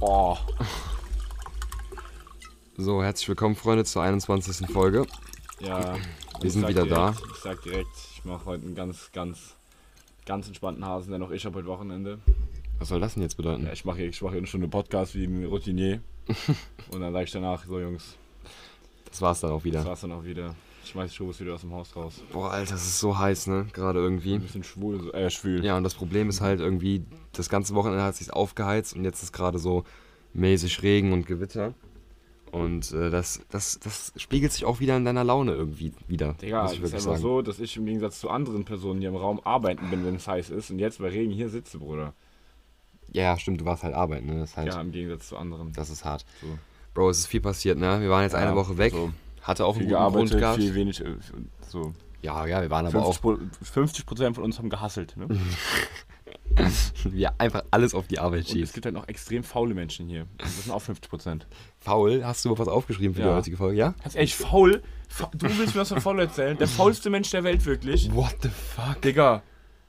Oh. So, herzlich willkommen, Freunde, zur 21. Folge. Ja. Wir sind wieder direkt, da. Ich sag direkt, ich mache heute einen ganz, ganz, ganz entspannten Hasen, denn auch ich habe heute Wochenende. Was soll das denn jetzt bedeuten? Ja, ich mache ich mach hier eine Stunde Podcast wie ein Routinier. Und dann sage ich danach, so Jungs, Das war's dann auch das wieder. war's dann auch wieder. Ich schmeiß die Schuhe wieder aus dem Haus raus. Boah, Alter, das ist so heiß, ne? Gerade irgendwie. Ein bisschen schwul, so- äh, schwül. Ja, und das Problem ist halt irgendwie, das ganze Wochenende hat sich aufgeheizt und jetzt ist gerade so mäßig Regen und Gewitter. Und äh, das, das, das spiegelt sich auch wieder in deiner Laune irgendwie wieder. Digga, muss ich ist einfach so, dass ich im Gegensatz zu anderen Personen, die im Raum arbeiten bin, wenn es heiß ist, und jetzt bei Regen hier sitze, Bruder. Ja, ja, stimmt, du warst halt arbeiten, ne? Das ist halt, Ja, im Gegensatz zu anderen. das ist hart. So. Bro, es ist viel passiert, ne? Wir waren jetzt Ja, eine Woche weg. so. Hatte auch Viel einen guten Grund gehabt. viel wenig, äh, so. Ja, ja, wir waren aber auch 50 Prozent von uns haben gehasselt, ne? wir einfach alles auf die Arbeit Und es gibt halt noch extrem faule Menschen hier. Das sind auch 50 Prozent. Faul, hast du was aufgeschrieben für die Ja. heutige Folge? Ja? Ganz ehrlich, faul? Fa- Du willst mir was von faul erzählen? Der faulste Mensch der Welt, wirklich? What the fuck? Digga,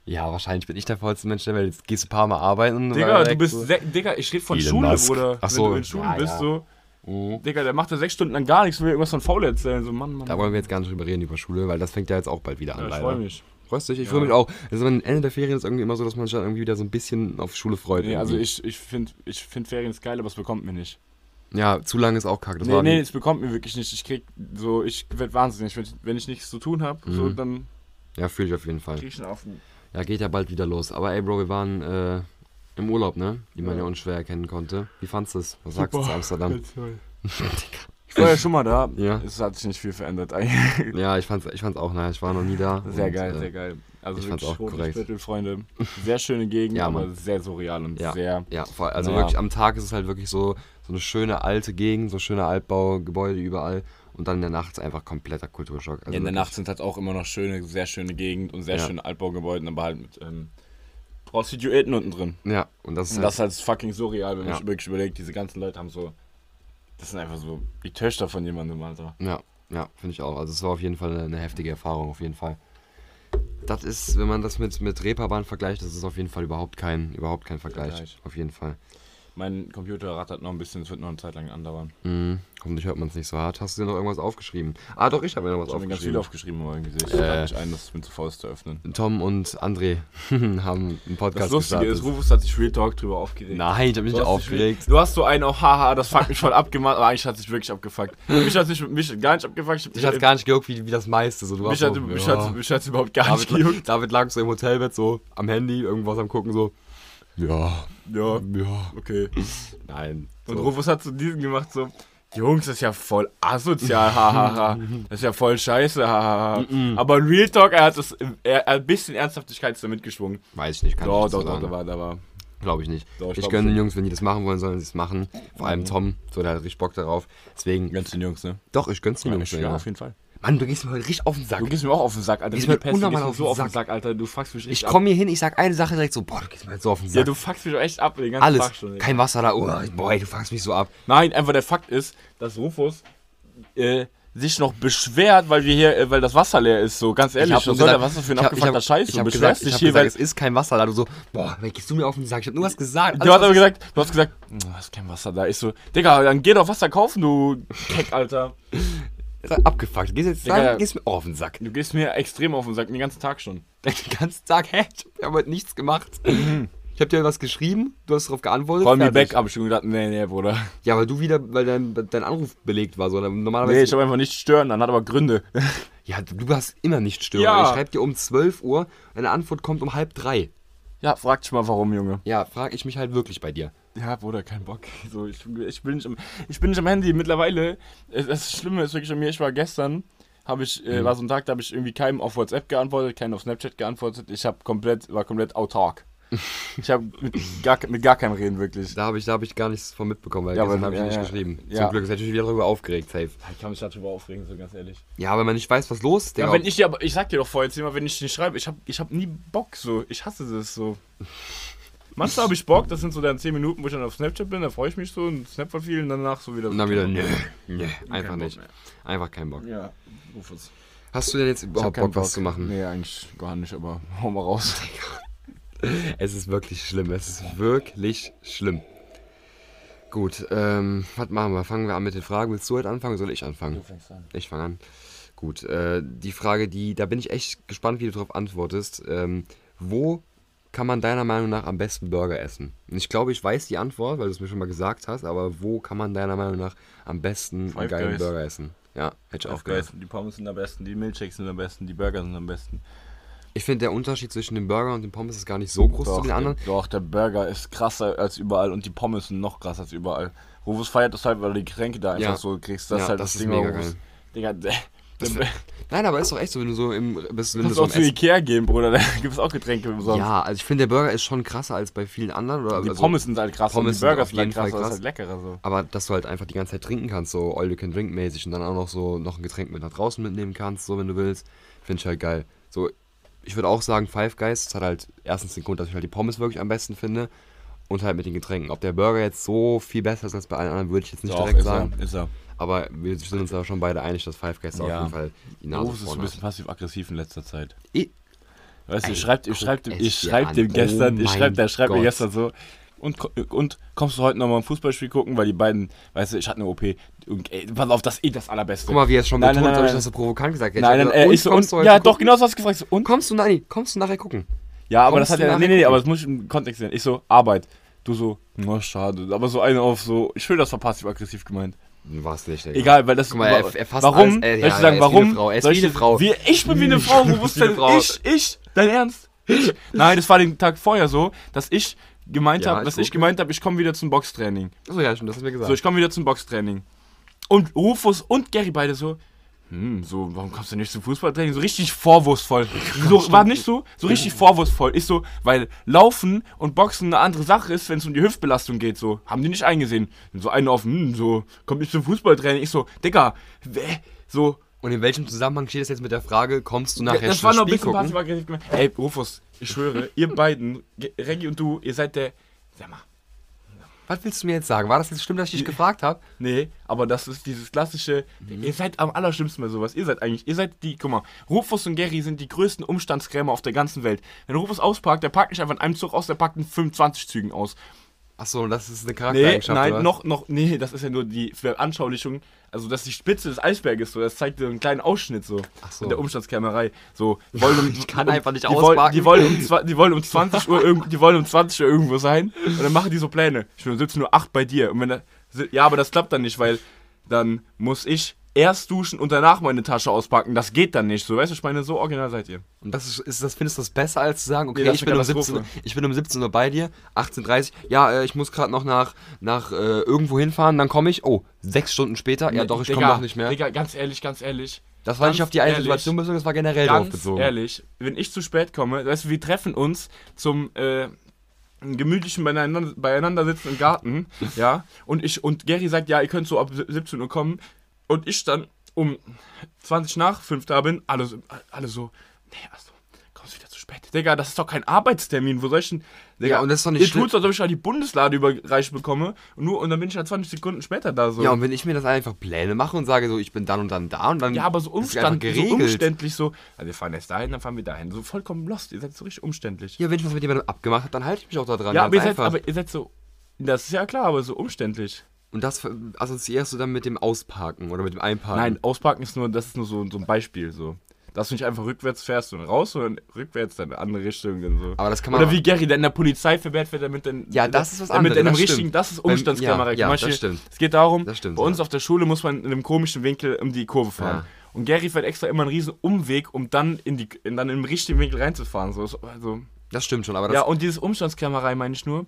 Ja, wahrscheinlich bin ich der faulste Mensch der Welt. Jetzt gehst du ein paar Mal arbeiten. Digga, du bist, so. Digga, ich rede von Elon Schule, Musk. Bruder. Ach Wenn so. du in Schule Ja, bist, ja. so. Mhm. Digga, der macht da sechs Stunden lang gar nichts, will irgendwas von faul erzählen. So, Mann, Mann. Da wollen wir jetzt gar nicht drüber reden, über Schule, weil das fängt ja jetzt auch bald wieder an. ja, ich leider. freue mich. Freust dich? Ich Ja. freue mich auch. Also am Ende der Ferien ist irgendwie immer so, dass man sich dann irgendwie wieder so ein bisschen auf Schule freut. Nee, also ich, ich finde ich find Ferien ist geil, aber es bekommt mir nicht. Ja, zu lange ist auch kacke. Das nee, nee, es bekommt mir wirklich nicht. Ich krieg so, ich werd wahnsinnig. Wenn ich, wenn ich nichts zu tun habe, so, Mhm. dann Ja, fühle ich auf jeden Fall. krieg ich einen Affen. Ja, geht ja bald wieder los. Aber ey, Bro, wir waren äh, im Urlaub, ne? Wie man ja, Ja. unschwer erkennen konnte. Wie fandst du es? Was sagst du zu Amsterdam? Ich war ja schon mal da. Ja. Es hat sich nicht viel verändert eigentlich. Ja, ich fand's, ich fand's auch nice. Ich war noch nie da. Sehr und, geil, äh, sehr geil. Also ich fand's wirklich auch korrekt. Viertel, Freunde. Sehr schöne Gegend, Ja, aber sehr surreal und Ja. sehr. Ja, voll, also Naja. wirklich am Tag ist es halt wirklich so, so eine schöne alte Gegend, so schöne Altbaugebäude überall und dann in der Nacht ist einfach kompletter Kulturschock. Also Ja, in der Nacht sind halt auch immer noch schöne, sehr schöne Gegend und sehr Ja. schöne Altbaugebäude, aber halt mit ähm, Prostituierten unten drin. Ja, und das ist Und halt, das ist halt fucking surreal, wenn man Ja. sich wirklich überlegt, diese ganzen Leute haben so. Das sind einfach so die Töchter von jemandem, Alter. ja, ja, finde ich auch. Also es war auf jeden Fall eine, eine heftige Erfahrung, auf jeden Fall. Das ist, wenn man das mit, mit Reeperbahn vergleicht, das ist auf jeden Fall überhaupt kein, überhaupt kein Vergleich. Vergleich. Auf jeden Fall. Mein Computer rattert noch ein bisschen, es wird noch eine Zeit lang andauern. Mhm. Hoffentlich hört man es nicht so hart. Hast du dir noch irgendwas aufgeschrieben? Ah, doch, ich habe mir noch was Ich habe mir ganz aufgeschrieben. viel aufgeschrieben, aber irgendwie sehe ich Äh. nicht ein, dass es mir zu faul ist zu öffnen. Tom und André haben einen Podcast Das Lustige gestartet. ist, Rufus hat sich Real Talk drüber aufgeregt. Nein, ich habe mich nicht aufgeregt. Du hast so einen auch, haha, das fuckt mich voll abgemacht, aber eigentlich hat sich wirklich abgefuckt. Mich hat sich mich gar nicht abgefuckt. Ich hatte gar nicht gejuckt, wie, wie das meiste. So, du mich, hat, ja. hat, hat's überhaupt gar nicht David, gejuckt. David lag so im Hotelbett, so am Handy, irgendwas am gucken, so. Ja, Ja, ja. okay. Nein. Und So. Rufus hat so diesen gemacht, so, Jungs, das ist ja voll asozial, hahaha. Das ist ja voll scheiße, hahaha. Aber in Real Talk, er hat das, er, er ein bisschen Ernsthaftigkeit damit geschwungen. Weiß ich nicht, kann Doch, ich doch, nicht so doch, da sagen. war, da war. Glaube ich nicht. Doch, ich ich gönne den. Jungs, wenn die das machen wollen, sollen sie es machen. Vor allem Tom, so der hat richtig Bock darauf. Deswegen, Ganz den Jungs, ne? doch, ich gönn's den Jungs. ja, Ja. auf jeden Fall. Mann, du gehst mir heute richtig auf den Sack. Du gehst mir auch auf den Sack, Alter. Gehst mir du unnormal gehst mir auf so den auf den Sack. Alter. Du fuckst mich Ich komme hier hin, ich sag eine Sache direkt so, boah, du gehst mir halt so auf den. Sack. Ja, du fuckst mich doch echt ab, den ganzen Alles. Tag schon. Digga. Kein Wasser da. Oh, boah, ey, du fuckst mich so ab. Nein, einfach der Fakt ist, dass Rufus äh, sich noch beschwert, weil wir hier, äh, weil das Wasser leer ist. So, ganz ehrlich, hab was soll der Wasser für ein ich hab- abgefuckter ich hab- Scheiß? Ich Du habe beschwerst gesagt, ich hab hier, gesagt weil es ist kein Wasser da. Du so, boah, ey, gehst du mir auf den Sack. Ich hab nur was gesagt. Du hast aber gesagt, du hast gesagt, "Mm, es ist kein Wasser da. Ich so, Digga, dann geh doch Wasser kaufen, du Keck, Alter. Abgefuckt. Du gehst jetzt Digga, sagen, gehst mir auch auf den Sack. Du gehst mir extrem auf den Sack, den ganzen Tag schon. Den ganzen Tag, hä? Ich hab heute nichts gemacht. Ich hab dir was geschrieben, du hast darauf geantwortet. Call me back, hab ich schon gedacht, nee, nee, Bruder. Ja, weil du wieder, weil dein, dein Anruf belegt war. So. Normalerweise. Nee, ich hab einfach nicht stören, dann hat aber Gründe. ja, du, du hast immer nicht stören. Ja. Ich schreib dir um 12 Uhr, deine Antwort kommt um halb drei. Ja, frag dich mal warum, Junge. Ja, frag ich mich halt wirklich bei dir. Ja, Bruder, kein Bock. So, ich, ich, bin nicht am, ich bin nicht am Handy. Mittlerweile, das Schlimme ist wirklich an mir, ich war gestern, habe ich, äh, war so ein Tag, da habe ich irgendwie keinem auf WhatsApp geantwortet, keinem auf Snapchat geantwortet. Ich habe komplett, war komplett autark. Ich habe mit gar, mit gar keinem reden, wirklich. Da habe ich, da hab ich gar nichts von mitbekommen, weil Ja, gestern habe ich ja, nicht ja. geschrieben. Ja. Zum Glück, ist natürlich wieder darüber aufgeregt, safe. Ich kann mich darüber aufregen, so ganz ehrlich. Ja, wenn man nicht weiß, was los ist, Ja, wenn ich dir, aber ich sag dir doch vorher jetzt immer, wenn ich nicht schreibe, ich habe ich hab nie Bock so. Ich hasse das so. Manchmal habe ich Bock, das sind so dann 10 Minuten, wo ich dann auf Snapchat bin, da freue ich mich so und Snap von vielen, danach so wieder. und dann wieder, nö, nö, einfach Bock nicht. mehr. Einfach kein Bock. Ja, ruf es. Hast du denn jetzt überhaupt keinen Bock, was zu machen? Nee, eigentlich gar nicht, aber hau mal raus. Es ist wirklich schlimm. Es ist wirklich schlimm. Gut, ähm, was machen wir? Fangen wir an mit den Fragen. Willst du heute anfangen oder soll ich anfangen? fängst an. Ich fange an. Gut, äh, die Frage, die, da bin ich echt gespannt, wie du darauf antwortest. Ähm, wo kann man deiner Meinung nach am besten Burger essen? Und ich glaube, ich weiß die Antwort, weil du es mir schon mal gesagt hast, aber wo kann man deiner Meinung nach am besten einen Five geilen Guys. Burger essen? Ja, hätte ich auch gedacht. Die Pommes sind am besten, die Milkshakes sind am besten, die Burger sind am besten. Ich finde, der Unterschied zwischen dem Burger und dem Pommes ist gar nicht so groß zu den anderen. Der, doch, der Burger ist krasser als überall und die Pommes sind noch krasser als überall. Rufus feiert das halt, weil du die Getränke da einfach Ja. so kriegst. Das Ja, ist halt das das, Ding, mega Rufus. geil. Digga, Das Nein, aber ist doch echt so, wenn du so im bist, wenn du so auch zu Essen. Ikea gehen, Bruder, da gibt es auch Getränke umsonst. Ja, also ich finde, der Burger ist schon krasser als bei vielen anderen. Oder die also, Pommes sind halt krass Pommes und die Burger sind halt krasser, das krass. ist halt leckerer so. Aber dass du halt einfach die ganze Zeit trinken kannst, so all you can drink mäßig und dann auch noch so noch ein Getränk mit nach draußen mitnehmen kannst, so wenn du willst, finde ich halt geil. So, ich würde auch sagen, Five Guys das hat halt erstens den Grund, dass ich halt die Pommes wirklich am besten finde und halt mit den Getränken. Ob der Burger jetzt so viel besser ist als bei allen anderen, würde ich jetzt nicht Doch, direkt sagen. Er, ist er. Aber wir sind uns da schon beide einig, dass Five Guys Ja. auf jeden Fall die Nase Rufus ist ein vorne bisschen passiv-aggressiv in letzter Zeit. Ich- Weißt du, ich schreib, ich guck schreib, dem, es ich dir schreib an. dem gestern, Oh ich schreib, der schreibt mir gestern so, und, und kommst du heute nochmal ein Fußballspiel gucken, weil die beiden, weißt du, ich hatte eine OP. Und, ey, pass auf, das ist eh das Allerbeste. Guck mal, wie er es schon Nein, betont, nein, habe ich nein, das so provokant gesagt. Nein, ich nein, äh, und ich so, und, ja, doch, genau so hast du gefragt. Ich So, und? Kommst du, nein, kommst du nachher gucken? Ja, aber kommst das hat ja, nee, nee, nee, aber das muss ich im Kontext sehen. Ich so, Arbeit. Du so, na, schade. Aber so eine auf so, ich will das war passiv-aggressiv gemeint. War es nicht, ey. Egal, weil das. Guck mal, er- er fasst warum? alles- ich ja, sagen, ist wie eine warum? Frau, er ist wie ich eine Frau. Wie, ich bin wie eine Frau, wo eine denn Frau. ich? Ich? Dein Ernst? Ich? Nein, das war den Tag vorher so, dass ich gemeint Ja, habe, dass ich gemeint habe, ich komme wieder zum Boxtraining. Achso, ja, schon, das hast du mir gesagt. So, ich komme wieder zum Boxtraining. Und Rufus und Gary beide so, hm, so, warum kommst du nicht zum Fußballtraining? So richtig vorwurfsvoll. So, war nicht so? So richtig vorwurfsvoll. Ich so, weil Laufen und Boxen eine andere Sache ist, wenn es um die Hüftbelastung geht, so. Haben die nicht eingesehen. So eine auf, hm, so, kommt nicht zum Fußballtraining. Ich so, Digga, wä- so, Und in welchem Zusammenhang steht das jetzt mit der Frage, kommst du nachher das war noch ein bisschen passiv-aggressiv gemeint. Ey, Rufus, ich schwöre, ihr beiden, Reggie und du, ihr seid der, sag mal, Was willst du mir jetzt sagen? War das jetzt stimmt, dass ich dich gefragt habe? Nee, aber das ist dieses klassische. Mhm. Ihr seid am allerschlimmsten bei sowas. Ihr seid eigentlich, ihr seid die, guck mal, Rufus und Gary sind die größten Umstandskrämer auf der ganzen Welt. Wenn Rufus ausparkt, der parkt nicht einfach in einem Zug aus, der parkt in 25 Zügen aus. Achso, das ist eine Nee, Charaktereigenschaft, nein, oder? noch, noch, nee, das ist ja nur die Veranschaulichung. Also, das ist die Spitze des Eisberges, so. Das zeigt dir einen kleinen Ausschnitt, so. Ach so. In der Umstandskrämerei. So, die wollen um, Ich kann einfach nicht die wollen, ausparken. die, wollen um, die wollen um 20 Uhr irgendwo, die wollen um 20 Uhr irgendwo sein. Und dann machen die so Pläne. Ich bin um 17 Uhr 8 bei dir. Und wenn da, ja, aber das klappt dann nicht, weil dann muss ich erst duschen und danach meine Tasche auspacken. Das geht dann nicht. So, weißt du, ich meine, so original seid ihr. Und das ist, ist das, findest du das besser, als zu sagen, okay, Nee, ich, bin um 17, Uhr- Katastrophe. ich bin um 17 Uhr bei dir, 18.30 Uhr, ja, äh, ich muss gerade noch nach, nach äh, irgendwo hinfahren, dann komme ich, oh, sechs Stunden später, ja doch, ich komme noch nicht mehr. Digga, ganz ehrlich, ganz ehrlich. das war nicht ganz auf die eine ehrlich, Situation bezogen, das war generell Ganz bezogen. ehrlich, wenn ich zu spät komme, weißt du, wir treffen uns zum äh, gemütlichen beieinander, beieinander sitzen im Garten, ja, und ich und Gary sagt, ja, ihr könnt so ab 17 Uhr kommen und ich dann um 20 nach 5 da bin, alle, so- alle so, nee, also, kommst wieder zu spät. Digga, das ist doch kein Arbeitstermin, wo soll ich denn, Digga, Ja, und das ist doch nicht ihr schlimm. tut's, als ob ich da die Bundeslade überreicht bekomme und, nur, und dann bin ich halt 20 Sekunden später da, so. Ja, und wenn ich mir das einfach Pläne mache und sage, so, ich bin dann und dann da und dann Ja, aber so, Umstand, so umständlich so. Also wir fahren erst dahin, dann fahren wir dahin. So vollkommen lost. Ihr seid so richtig umständlich. Ja, wenn ich was mit jemandem abgemacht habe, dann halte ich mich auch da dran. Ja, aber ihr, seid, aber ihr seid so. Das ist ja klar, aber so umständlich. Und das assoziierst du dann mit dem Ausparken oder mit dem Einparken? Nein, ausparken ist nur, das ist nur so, so ein Beispiel. So. Dass du nicht einfach rückwärts fährst und raus, sondern rückwärts dann in eine andere Richtung. Dann so. Aber das kann man Oder wie Gary, der in der Polizei verwehrt wird, damit dann. Ja, das ist was anderes, in einem das richtigen, stimmt. das ist Umstandsklammerei. ja, ja, das stimmt. Es geht darum, Das stimmt, bei uns ja. auf der Schule muss man in einem komischen Winkel um die Kurve fahren. Ja. Und Gary fährt extra immer einen riesen Umweg, um dann in die in, dann im richtigen Winkel reinzufahren. So, so- also, Das stimmt schon, aber das ja, und dieses Umstandsklammerei meine ich nur.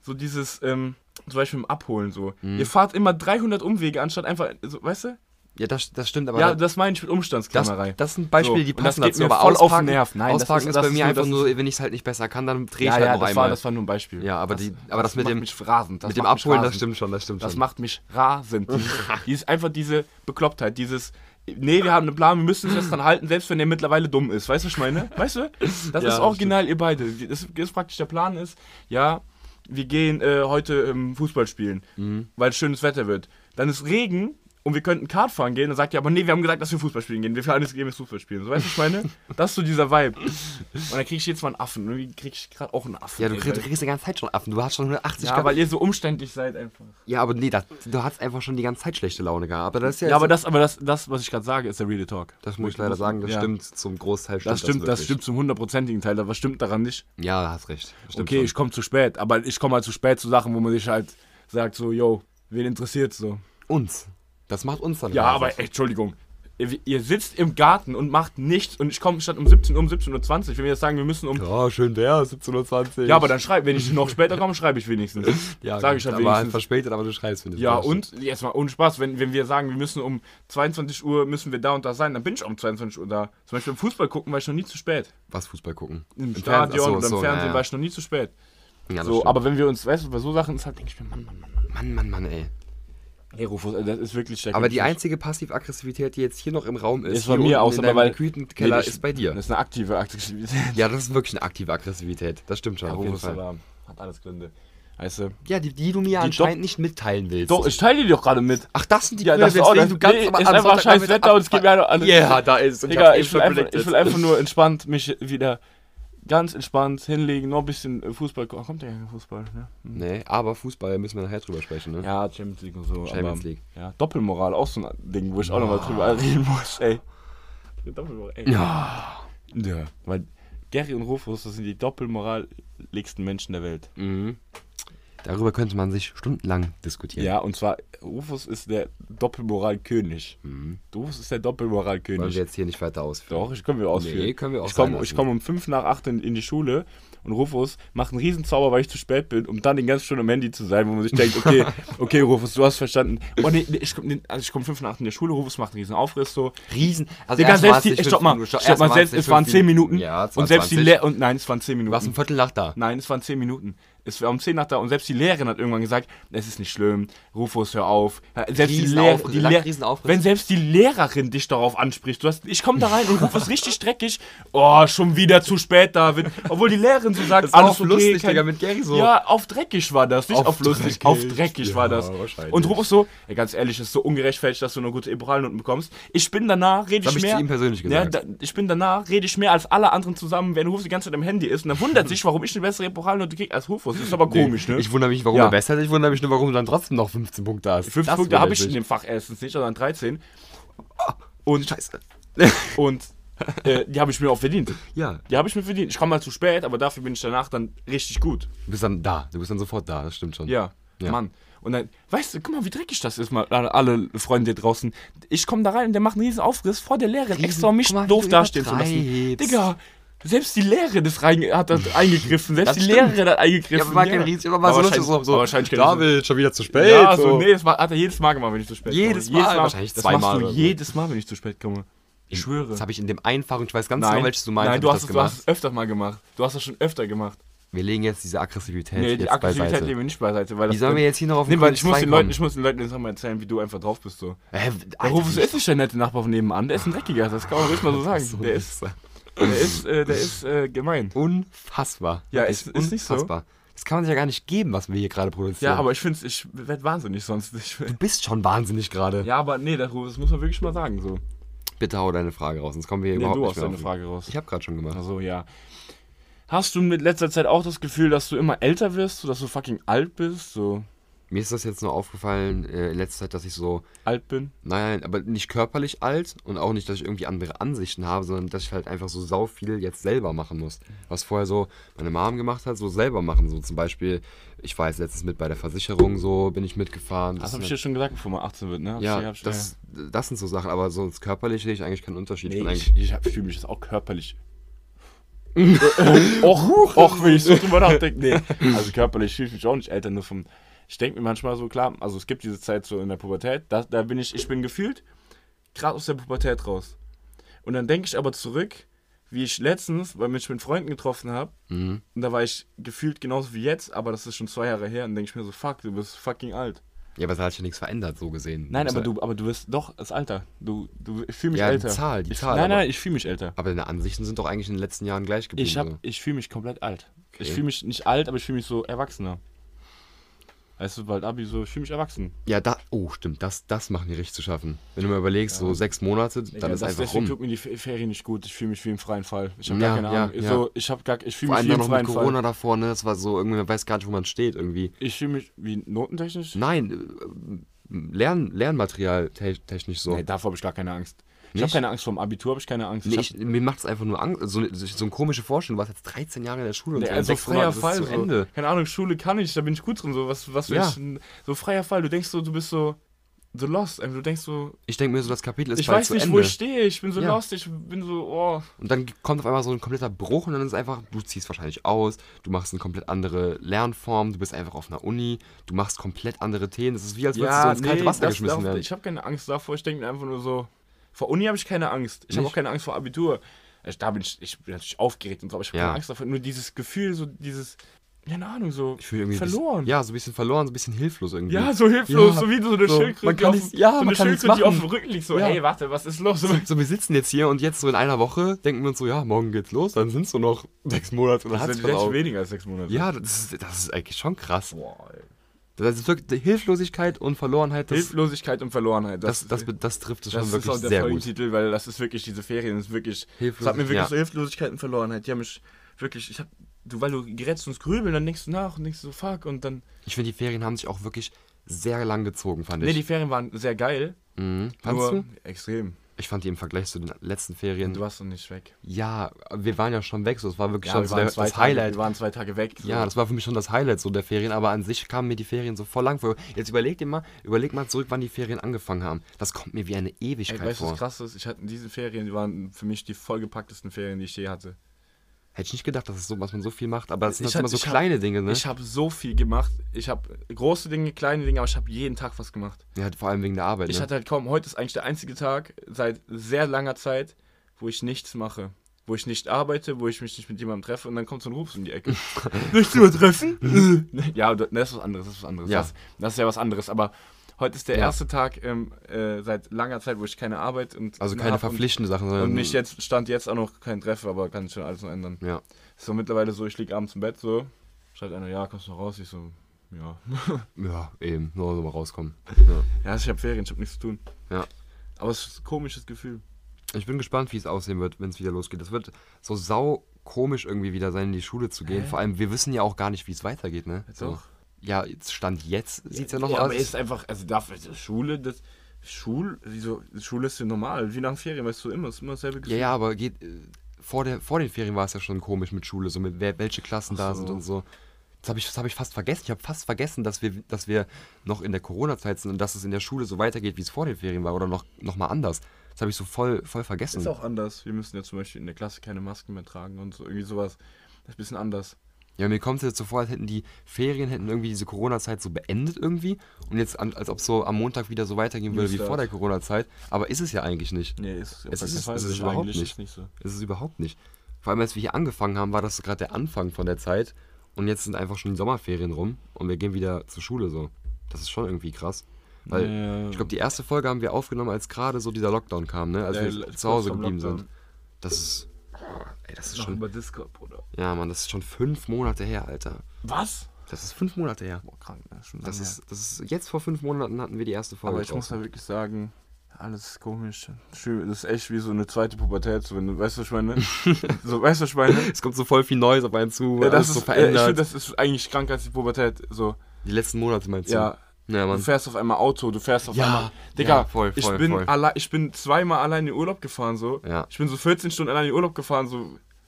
So dieses, ähm, zum Beispiel im Abholen so. Mhm. Ihr fahrt immer 300 Umwege, anstatt einfach, so, weißt du? Ja, das, das stimmt, aber ja, das, das meine ich mit Umstandsklammerei. das sind Beispiele, So, die und das passen geht dazu. mir Aber voll auf den ausparken, Nerv. Nein, das ausparken ist- ist, das bei mir einfach das nur, wenn ich es halt nicht besser kann, dann drehe ich ja, halt ja, noch das einmal. war, das war nur ein Beispiel. Ja, aber das, die- aber das mit macht dem- mich rasend. Das mit dem Abholen, das rasend. stimmt schon, das stimmt Das schon. macht mich rasend. Die ist einfach diese Beklopptheit, dieses, nee, wir haben einen Plan, wir müssen uns jetzt dran halten, selbst wenn der mittlerweile dumm ist. Weißt du, was ich meine? Weißt du? Das Ja, ist original, ihr beide. Das ist praktisch der Plan ist, ja, wir gehen äh, heute ähm, Fußball spielen, Mhm. weil es schönes Wetter wird. Dann ist Regen und wir könnten Kart fahren gehen. Dann sagt er, aber nee, wir haben gesagt, dass wir Fußball spielen gehen. Wir für alles gehen wir Fußball spielen. So, weißt du, was ich meine? Das ist so dieser Vibe. Und dann krieg ich jetzt mal einen Affen. Und irgendwie krieg ich gerade auch einen Affen. Ja, du ey, kriegst, du kriegst die ganze Zeit schon Affen. Du hast schon 180 ja, gehabt. weil ihr so umständlich seid einfach. Ja, aber nee, das, du hast einfach schon die ganze Zeit schlechte Laune gehabt. Aber das ist ja, Ja, aber das, aber das, das was ich gerade sage, ist der Real Talk. das muss ich leider sagen, das Ja. stimmt zum Großteil stimmt Das stimmt, das, wirklich. stimmt zum hundertprozentigen Teil, aber was stimmt daran nicht? Ja, hast recht. Das Stimmt okay, schon. ich komme zu spät, aber ich komme halt zu spät zu Sachen, wo man sich halt sagt, so, yo, wen interessiert so? uns. Das macht uns dann Ja, aber ey, Entschuldigung. Ihr, ihr sitzt im Garten und macht nichts und ich komme statt um 17 Uhr um 17.20 Uhr. Wenn wir jetzt sagen, wir müssen um. Ja, schön wär, 17.20 Uhr. Ja, aber dann schreibe, wenn ich noch später komme, schreibe ich wenigstens. ja, sage ich aber halt wenigstens. verspätet, aber du schreibst, ich. Ja, und jetzt mal ohne Spaß, wenn, wenn wir sagen, wir müssen um 22 Uhr müssen wir da und da sein, dann bin ich um 22 Uhr da. Zum Beispiel im Fußball gucken war ich noch nie zu spät. Was Fußball gucken? Im, Fernsehen- Stadion ach so, oder im so, Fernsehen ja, war ich noch nie zu spät. Ja, so, stimmt. aber wenn wir uns, weißt du, bei so Sachen ist halt, denke ich mir, Mann, Mann, Mann, Mann. Mann, Mann, Mann, ey. Hey, Rufus, das ist wirklich der Aber die einzige Passiv-Aggressivität, die jetzt hier noch im Raum ist, Ist bei mir weil- Kütenkeller, Nee, ist bei dir. Das ist eine aktive Aggressivität. Ja, das ist wirklich eine aktive Aggressivität. Das stimmt schon, Ja, Rufus aber hat alles Gründe. Weißt du? Ja, die, die du mir anscheinend nicht mitteilen willst. Doch, ich teile die doch gerade mit. Ach, das sind die Ja, Gründe, das weswegen das, du ganz nee, am- ist einfach scheiß Wetter und es geht mir halt alles. Ja, da ist. ich Digga, ich will, einfach, ich will einfach nur entspannt mich wieder ganz entspannt hinlegen, noch ein bisschen äh, Fußball. Oh, kommt ja kein Fußball, ne? Hm. Nee, aber Fußball müssen wir nachher drüber sprechen, ne? Ja, Champions League und so. Champions aber, League. Ja, Doppelmoral, auch so ein Ding, wo ich auch nochmal drüber reden muss, ey. Doppelmoral, ey. Ja. Ja. Weil Gary und Rufus, das sind die doppelmoraligsten Menschen der Welt. Mhm. Darüber könnte man sich stundenlang diskutieren. Ja, und zwar, Rufus ist der Doppelmoralkönig. Mhm. Rufus ist der Wollen Doppelmoralkönig. wir jetzt hier nicht weiter ausführen. Doch, ich können wir ausführen. Nee, können wir auch ich komme komm um 5 nach 8 in, in die Schule und Rufus macht einen Riesenzauber, weil ich zu spät bin, um dann die ganze Stunde am Handy zu sein, wo man sich denkt, okay, okay, Rufus, du hast verstanden. Oh nee, nee ich komme also komm 5 nach 8 in die Schule, Rufus macht einen riesen Aufriss so. Riesen. Also Digga, selbst die, stopp mal, stopp mal, selbst, es waren fünf 10 Minuten Ja, und selbst die 20. Lehrerin, und nein, es waren 10 Du warst Minuten. Viertel nach da. Nein, es waren 10 Minuten. Es war um 10 nach da und selbst die Lehrerin hat irgendwann gesagt, es ist nicht schlimm, Rufus, hör auf. Ja, Selbst die Riesen die Lehr riesen Aufriss. wenn selbst die Lehrerin dich darauf anspricht, du hast, ich komme da rein und Rufus richtig dreckig, oh, schon wieder zu spät, David. Obwohl die Lehrerin so sagt, Das alles auf okay, lustig, kein- Digga, mit Gary so. Ja, auf dreckig war das, nicht auf, Auf lustig, dreckig. auf dreckig Ja, war das. Und Rufus so, ey, ganz ehrlich, es ist so ungerechtfertigt, dass du nur gute Eporalnoten bekommst. Ich bin danach, rede ich ich mehr. zu ihm persönlich Ja, gesagt. da, ich bin danach, rede ich mehr als alle anderen zusammen, wenn Rufus die ganze Zeit am Handy ist. Und dann wundert sich, warum ich eine bessere Eporalnote kriege als Rufus. Das ist aber komisch, ne? Ich wundere mich, warum Ja. er besser ist. Ich wundere mich nur, warum du dann trotzdem noch 15 Punkte hast. Fünf Das Punkte habe ich in dem Fach erstens nicht, sondern 13. Und, Scheiße. und äh, die habe ich mir auch verdient. Ja, Die habe ich mir verdient. Ich komme mal zu spät, aber dafür bin ich danach dann richtig gut. du bist dann da. Du bist dann sofort da. Das stimmt schon. Ja, Ja. Mann. Und dann, weißt du, guck mal, wie dreckig das ist, mal alle- Freunde hier draußen. Ich komme da rein und der macht einen riesen Aufriss vor der Lehrerin, extra um mich mal, doof dastehen zu lassen. Digga, selbst die Lehrerin ist rein, hat das eingegriffen. Selbst Das die stimmt. Lehrerin hat eingegriffen. Ja, aber war kein Riesen, aber war so lustig, so, so aber wahrscheinlich David, schon wieder zu spät. Ja, so, nee, das war, hat er jedes Mal gemacht, wenn ich zu spät Jedes komme. Mal? Wahrscheinlich das zweimal machst du jedes Mal, wenn ich zu spät komme. Ich schwöre. Das habe ich in dem einfachen, ich weiß ganz Nein, genau, welches du meinst, Nein, du hast, das es, du hast es öfter mal gemacht. Du hast das schon öfter gemacht. Wir legen jetzt diese Aggressivität Nee, die jetzt Aggressivität beiseite. legen wir nicht beiseite. Weil Wie sollen wir jetzt hier noch auf den Nee, weil ich muss, den Leuten, ich muss den Leuten jetzt mal erzählen, wie du einfach drauf bist. So. Hä, Der Alter, Rufus ist nicht der nette Nachbar von nebenan, der ist ein Dreckiger, das kann man ruhig mal so sagen. so Der ist, der ist, äh, der ist äh, gemein. unfassbar. Ja, ist- ist nicht so. unfassbar. Das kann man sich ja gar nicht geben, was wir hier gerade produzieren. Ja, aber ich finde ich werd wahnsinnig sonst. Ich, du bist schon wahnsinnig gerade. ja, aber nee, das muss man wirklich mal sagen. So. Bitte hau deine Frage raus, sonst kommen wir hier Nee, überhaupt du nicht hast mehr deine auf- Frage raus. Ich habe gerade schon gemacht. Also ja. Hast du mit letzter Zeit auch das Gefühl, dass du immer älter wirst, so dass du fucking alt bist? So Mir ist das jetzt nur aufgefallen äh, in letzter Zeit, dass ich so, alt bin? nein, aber nicht körperlich alt und auch nicht, dass ich irgendwie andere Ansichten habe, sondern dass ich halt einfach so sau viel jetzt selber machen muss. Was vorher so meine Mom gemacht hat, so selber machen. So zum Beispiel, ich war jetzt letztens mit bei der Versicherung, so bin ich mitgefahren. Das ist habe ich halt- dir schon gesagt, bevor man 18 wird, ne? Hab ich- Ja, ich- das, das sind so Sachen, aber sonst körperlich sehe ich eigentlich keinen Unterschied. Nee, ich, ich fühle mich jetzt auch körperlich. och, och, wenn ich so drüber nachdenke. Nee. Also körperlich fühle ich mich auch nicht älter, nur vom. Ich denke mir manchmal so, klar, also es gibt diese Zeit so in der Pubertät, da, da bin ich, ich bin gefühlt gerade aus der Pubertät raus. Und dann denke ich aber zurück, wie ich letztens, weil mich mit Freunden getroffen habe, mhm. und da war ich gefühlt genauso wie jetzt, aber das ist schon zwei Jahre her, und denke ich mir so, fuck, du bist fucking alt. Ja, aber es hat sich ja nichts verändert, so gesehen. Nein, aber du, aber du bist doch das Alter. Du, du, ich fühle mich Ja, die älter. Zahl, die ich, Zahl, Nein, aber- nein, ich fühle mich älter. Aber deine Ansichten sind doch eigentlich in den letzten Jahren gleich geblieben. Ich, hab, so. ich fühle mich komplett alt. Ich Okay. fühle mich nicht alt, aber ich fühle mich so erwachsener. Weißt du, bald Abi, so, ich fühle mich erwachsen. Ja, da, oh, stimmt, das, das machen die richtig zu schaffen. Wenn du mal überlegst, so sechs Monate, dann Ja, ist das, einfach deswegen rum. tut mir die Fe- Ferien nicht gut. Ich fühle mich wie im freien Fall. Ich habe Ja, gar keine ja, Ahnung. ja. So, ich habe gar, ich fühle mich wie im noch mit freien Corona Fall. davor, ne? Das war so, irgendwie, man weiß gar nicht, wo man steht, irgendwie. Ich fühle mich wie notentechnisch. Nein, äh, Lern, Lernmaterial te technisch so. Nee, davor habe ich gar keine Angst. Ich habe keine Angst vor dem Abitur, habe ich keine Angst. Nee, Ich ich, mir macht es einfach nur Angst. So, so eine komische Vorstellung. Du warst jetzt 13 Jahre in der Schule und Nee, also freier Fall. So. Ende. Keine Ahnung, Schule kann ich, da bin ich gut drin. So, was, was Ja. ich so freier Fall. Du denkst so, du bist so, so lost. Also, Du denkst so, Ich denke mir so, das Kapitel ist ich weiß nicht, Ende. wo ich stehe. Ich bin so Ja. lost. Ich bin so, oh. Und dann kommt auf einmal so ein kompletter Bruch und dann ist einfach, du ziehst wahrscheinlich aus, du machst eine komplett andere Lernform, du bist einfach auf einer Uni, du machst komplett andere Themen. Das ist wie, als würdest du so ins kalte Wasser geschmissen werden. ich habe keine Angst davor. Ich denke mir einfach nur so, vor Uni habe ich keine Angst. Ich habe Nicht? auch keine Angst vor Abitur. Ich, da bin ich, ich bin natürlich aufgeregt und so, aber ich habe Ja. keine Angst davor. Nur dieses Gefühl, so dieses, keine Ahnung, so Ich fühle irgendwie verloren. Bisschen, ja, so ein bisschen verloren, so ein bisschen hilflos irgendwie. Ja, so hilflos, Ja, so wie so eine so, Schildkröte, man kann auf, nichts- ja, so eine Schildkröte, die auf dem Rücken liegt, so, Ja. hey, warte, was ist los? So, wir sitzen jetzt hier und jetzt so in einer Woche denken wir uns so, ja, morgen geht's los, dann sind es so noch sechs Monate dann Das sind weniger als sechs Monate. Ja, das ist, das ist eigentlich schon krass. Boah, ey. Das ist wirklich Hilflosigkeit und Verlorenheit, das, Hilflosigkeit und Verlorenheit. das, das, das, trifft es das schon ist wirklich auch der sehr gut. Folgentitel, weil das ist wirklich, diese Ferien ist wirklich, das hat mir wirklich ja. so Hilflosigkeit und Verlorenheit. Die haben mich wirklich, ich hab, du, weil du gerätst ins Grübeln, dann denkst du nach und denkst so, fuck, und dann, Ich finde, die Ferien haben sich auch wirklich sehr lang gezogen, fand nee, ich. die Ferien waren sehr geil, mhm. Fandst du? extrem. Ich fand die im Vergleich zu den letzten Ferien. Du warst noch nicht weg. Ja, wir waren ja schon weg, so es war wirklich Ja, schon wir so der, das Tage, Highlight. wir waren zwei Tage weg. so. Ja, das war für mich schon das Highlight so der Ferien, aber an sich kamen mir die Ferien so voll lang vor. Jetzt überleg dir mal, überleg mal zurück, wann die Ferien angefangen haben. Das kommt mir wie eine Ey, Ewigkeit weißt du, vor. was krass ist? Ich hatte diese Ferien, die waren für mich die vollgepacktesten Ferien, die ich je hatte. Hätte ich nicht gedacht, dass, es so, dass man so viel macht, aber das sind halt immer so ich hab- kleine Dinge, ne? Ich habe so viel gemacht. Ich habe große Dinge, kleine Dinge, aber ich habe jeden Tag was gemacht. ja, vor allem wegen der Arbeit, Ich ne? hatte halt kaum, heute ist eigentlich der einzige Tag seit sehr langer Zeit, wo ich nichts mache. Wo ich nicht arbeite, wo ich mich nicht mit jemandem treffe und dann kommt so ein Ruf um die Ecke. Du mal treffen? ja, das ist was anderes, das ist was anderes. Ja. Das, das ist ja was anderes, aber heute ist der Ja. erste Tag ähm, äh, seit langer Zeit, wo ich keine Arbeit und also keine verpflichtenden Sachen, und, sondern. und nicht jetzt, stand jetzt auch noch kein Treffen, aber kann schon alles noch ändern. Ja. Ist so mittlerweile so, ich liege abends im Bett so, schreibt einer, ja, kommst du noch raus? Ich so, ja. Ja, eben, nur so mal rauskommen. Ja, ich habe Ferien, ich habe nichts zu tun. Ja. Aber es ist ein komisches Gefühl. Ich bin gespannt, wie es aussehen wird, wenn es wieder losgeht. Es wird so sau komisch irgendwie wieder sein, in die Schule zu gehen. Hä? Vor allem, wir wissen ja auch gar nicht, wie es weitergeht, ne? Jetzt So. auch? Ja, jetzt Stand jetzt sieht es ja noch ja, aus. aber ist einfach, also dafür, also Schule, das, Schul, wieso, Schule ist ja normal, wie nach Ferien, weißt du, immer, ist immer dasselbe Ja, ja, aber geht, äh, vor, der, vor den Ferien war es ja schon komisch mit Schule, so mit wer, welche Klassen Ach da so. sind und so. Das habe ich, das hab ich fast vergessen. Ich habe fast vergessen, dass wir, dass wir noch in der Corona-Zeit sind und dass es in der Schule so weitergeht, wie es vor den Ferien war oder noch, noch mal anders. Das habe ich so voll, voll vergessen. Ist auch anders. Wir müssen ja zum Beispiel in der Klasse keine Masken mehr tragen und so, irgendwie sowas. Das ist ein bisschen anders. Ja, mir kommt es jetzt so vor, als hätten die Ferien hätten irgendwie diese Corona-Zeit so beendet irgendwie und jetzt an, als ob es so am Montag wieder so weitergehen würde wie vor der Corona-zeit. Aber ist es ja eigentlich nicht. Nee, ist Es ist es- Fall es so. ist überhaupt Eigentlich nicht. ist nicht so. Ist es überhaupt nicht. Vor allem, als wir hier angefangen haben, war das gerade der Anfang von der Zeit und jetzt sind einfach schon die Sommerferien rum und wir gehen wieder zur Schule so. Das ist schon irgendwie krass. Weil Ja. ich glaube, die erste Folge haben wir aufgenommen, als gerade so dieser Lockdown kam, ne? Als Ja, wir zu Hause geblieben Lockdown. sind. Das ist. Ey, das ist Noch schon. über Discord, Bruder. Ja, Mann, das ist schon fünf Monate her, Alter. Was? Das ist fünf Monate her. Boah, krank, ne? Schon Das lange ist, das ist jetzt vor fünf Monaten hatten wir die erste. Folge. Aber ich muss da wirklich sagen, alles ist komisch. Das ist echt wie so eine zweite Pubertät, so wenn du, weißt du, was ich meine? so, weißt du, was ich meine? es kommt so voll viel Neues auf einen zu, Ja, das so ist, äh, ich verändert. finde, das ist eigentlich kranker als die Pubertät. So, die letzten Monate meinst du? ja, Ja, du fährst auf einmal Auto, du fährst auf Ja, einmal. Digga, ja, voll, ich, voll, bin voll. alle- ich bin zweimal allein in Urlaub gefahren, so. Ja. Ich bin so 14 Stunden allein in Urlaub gefahren, so.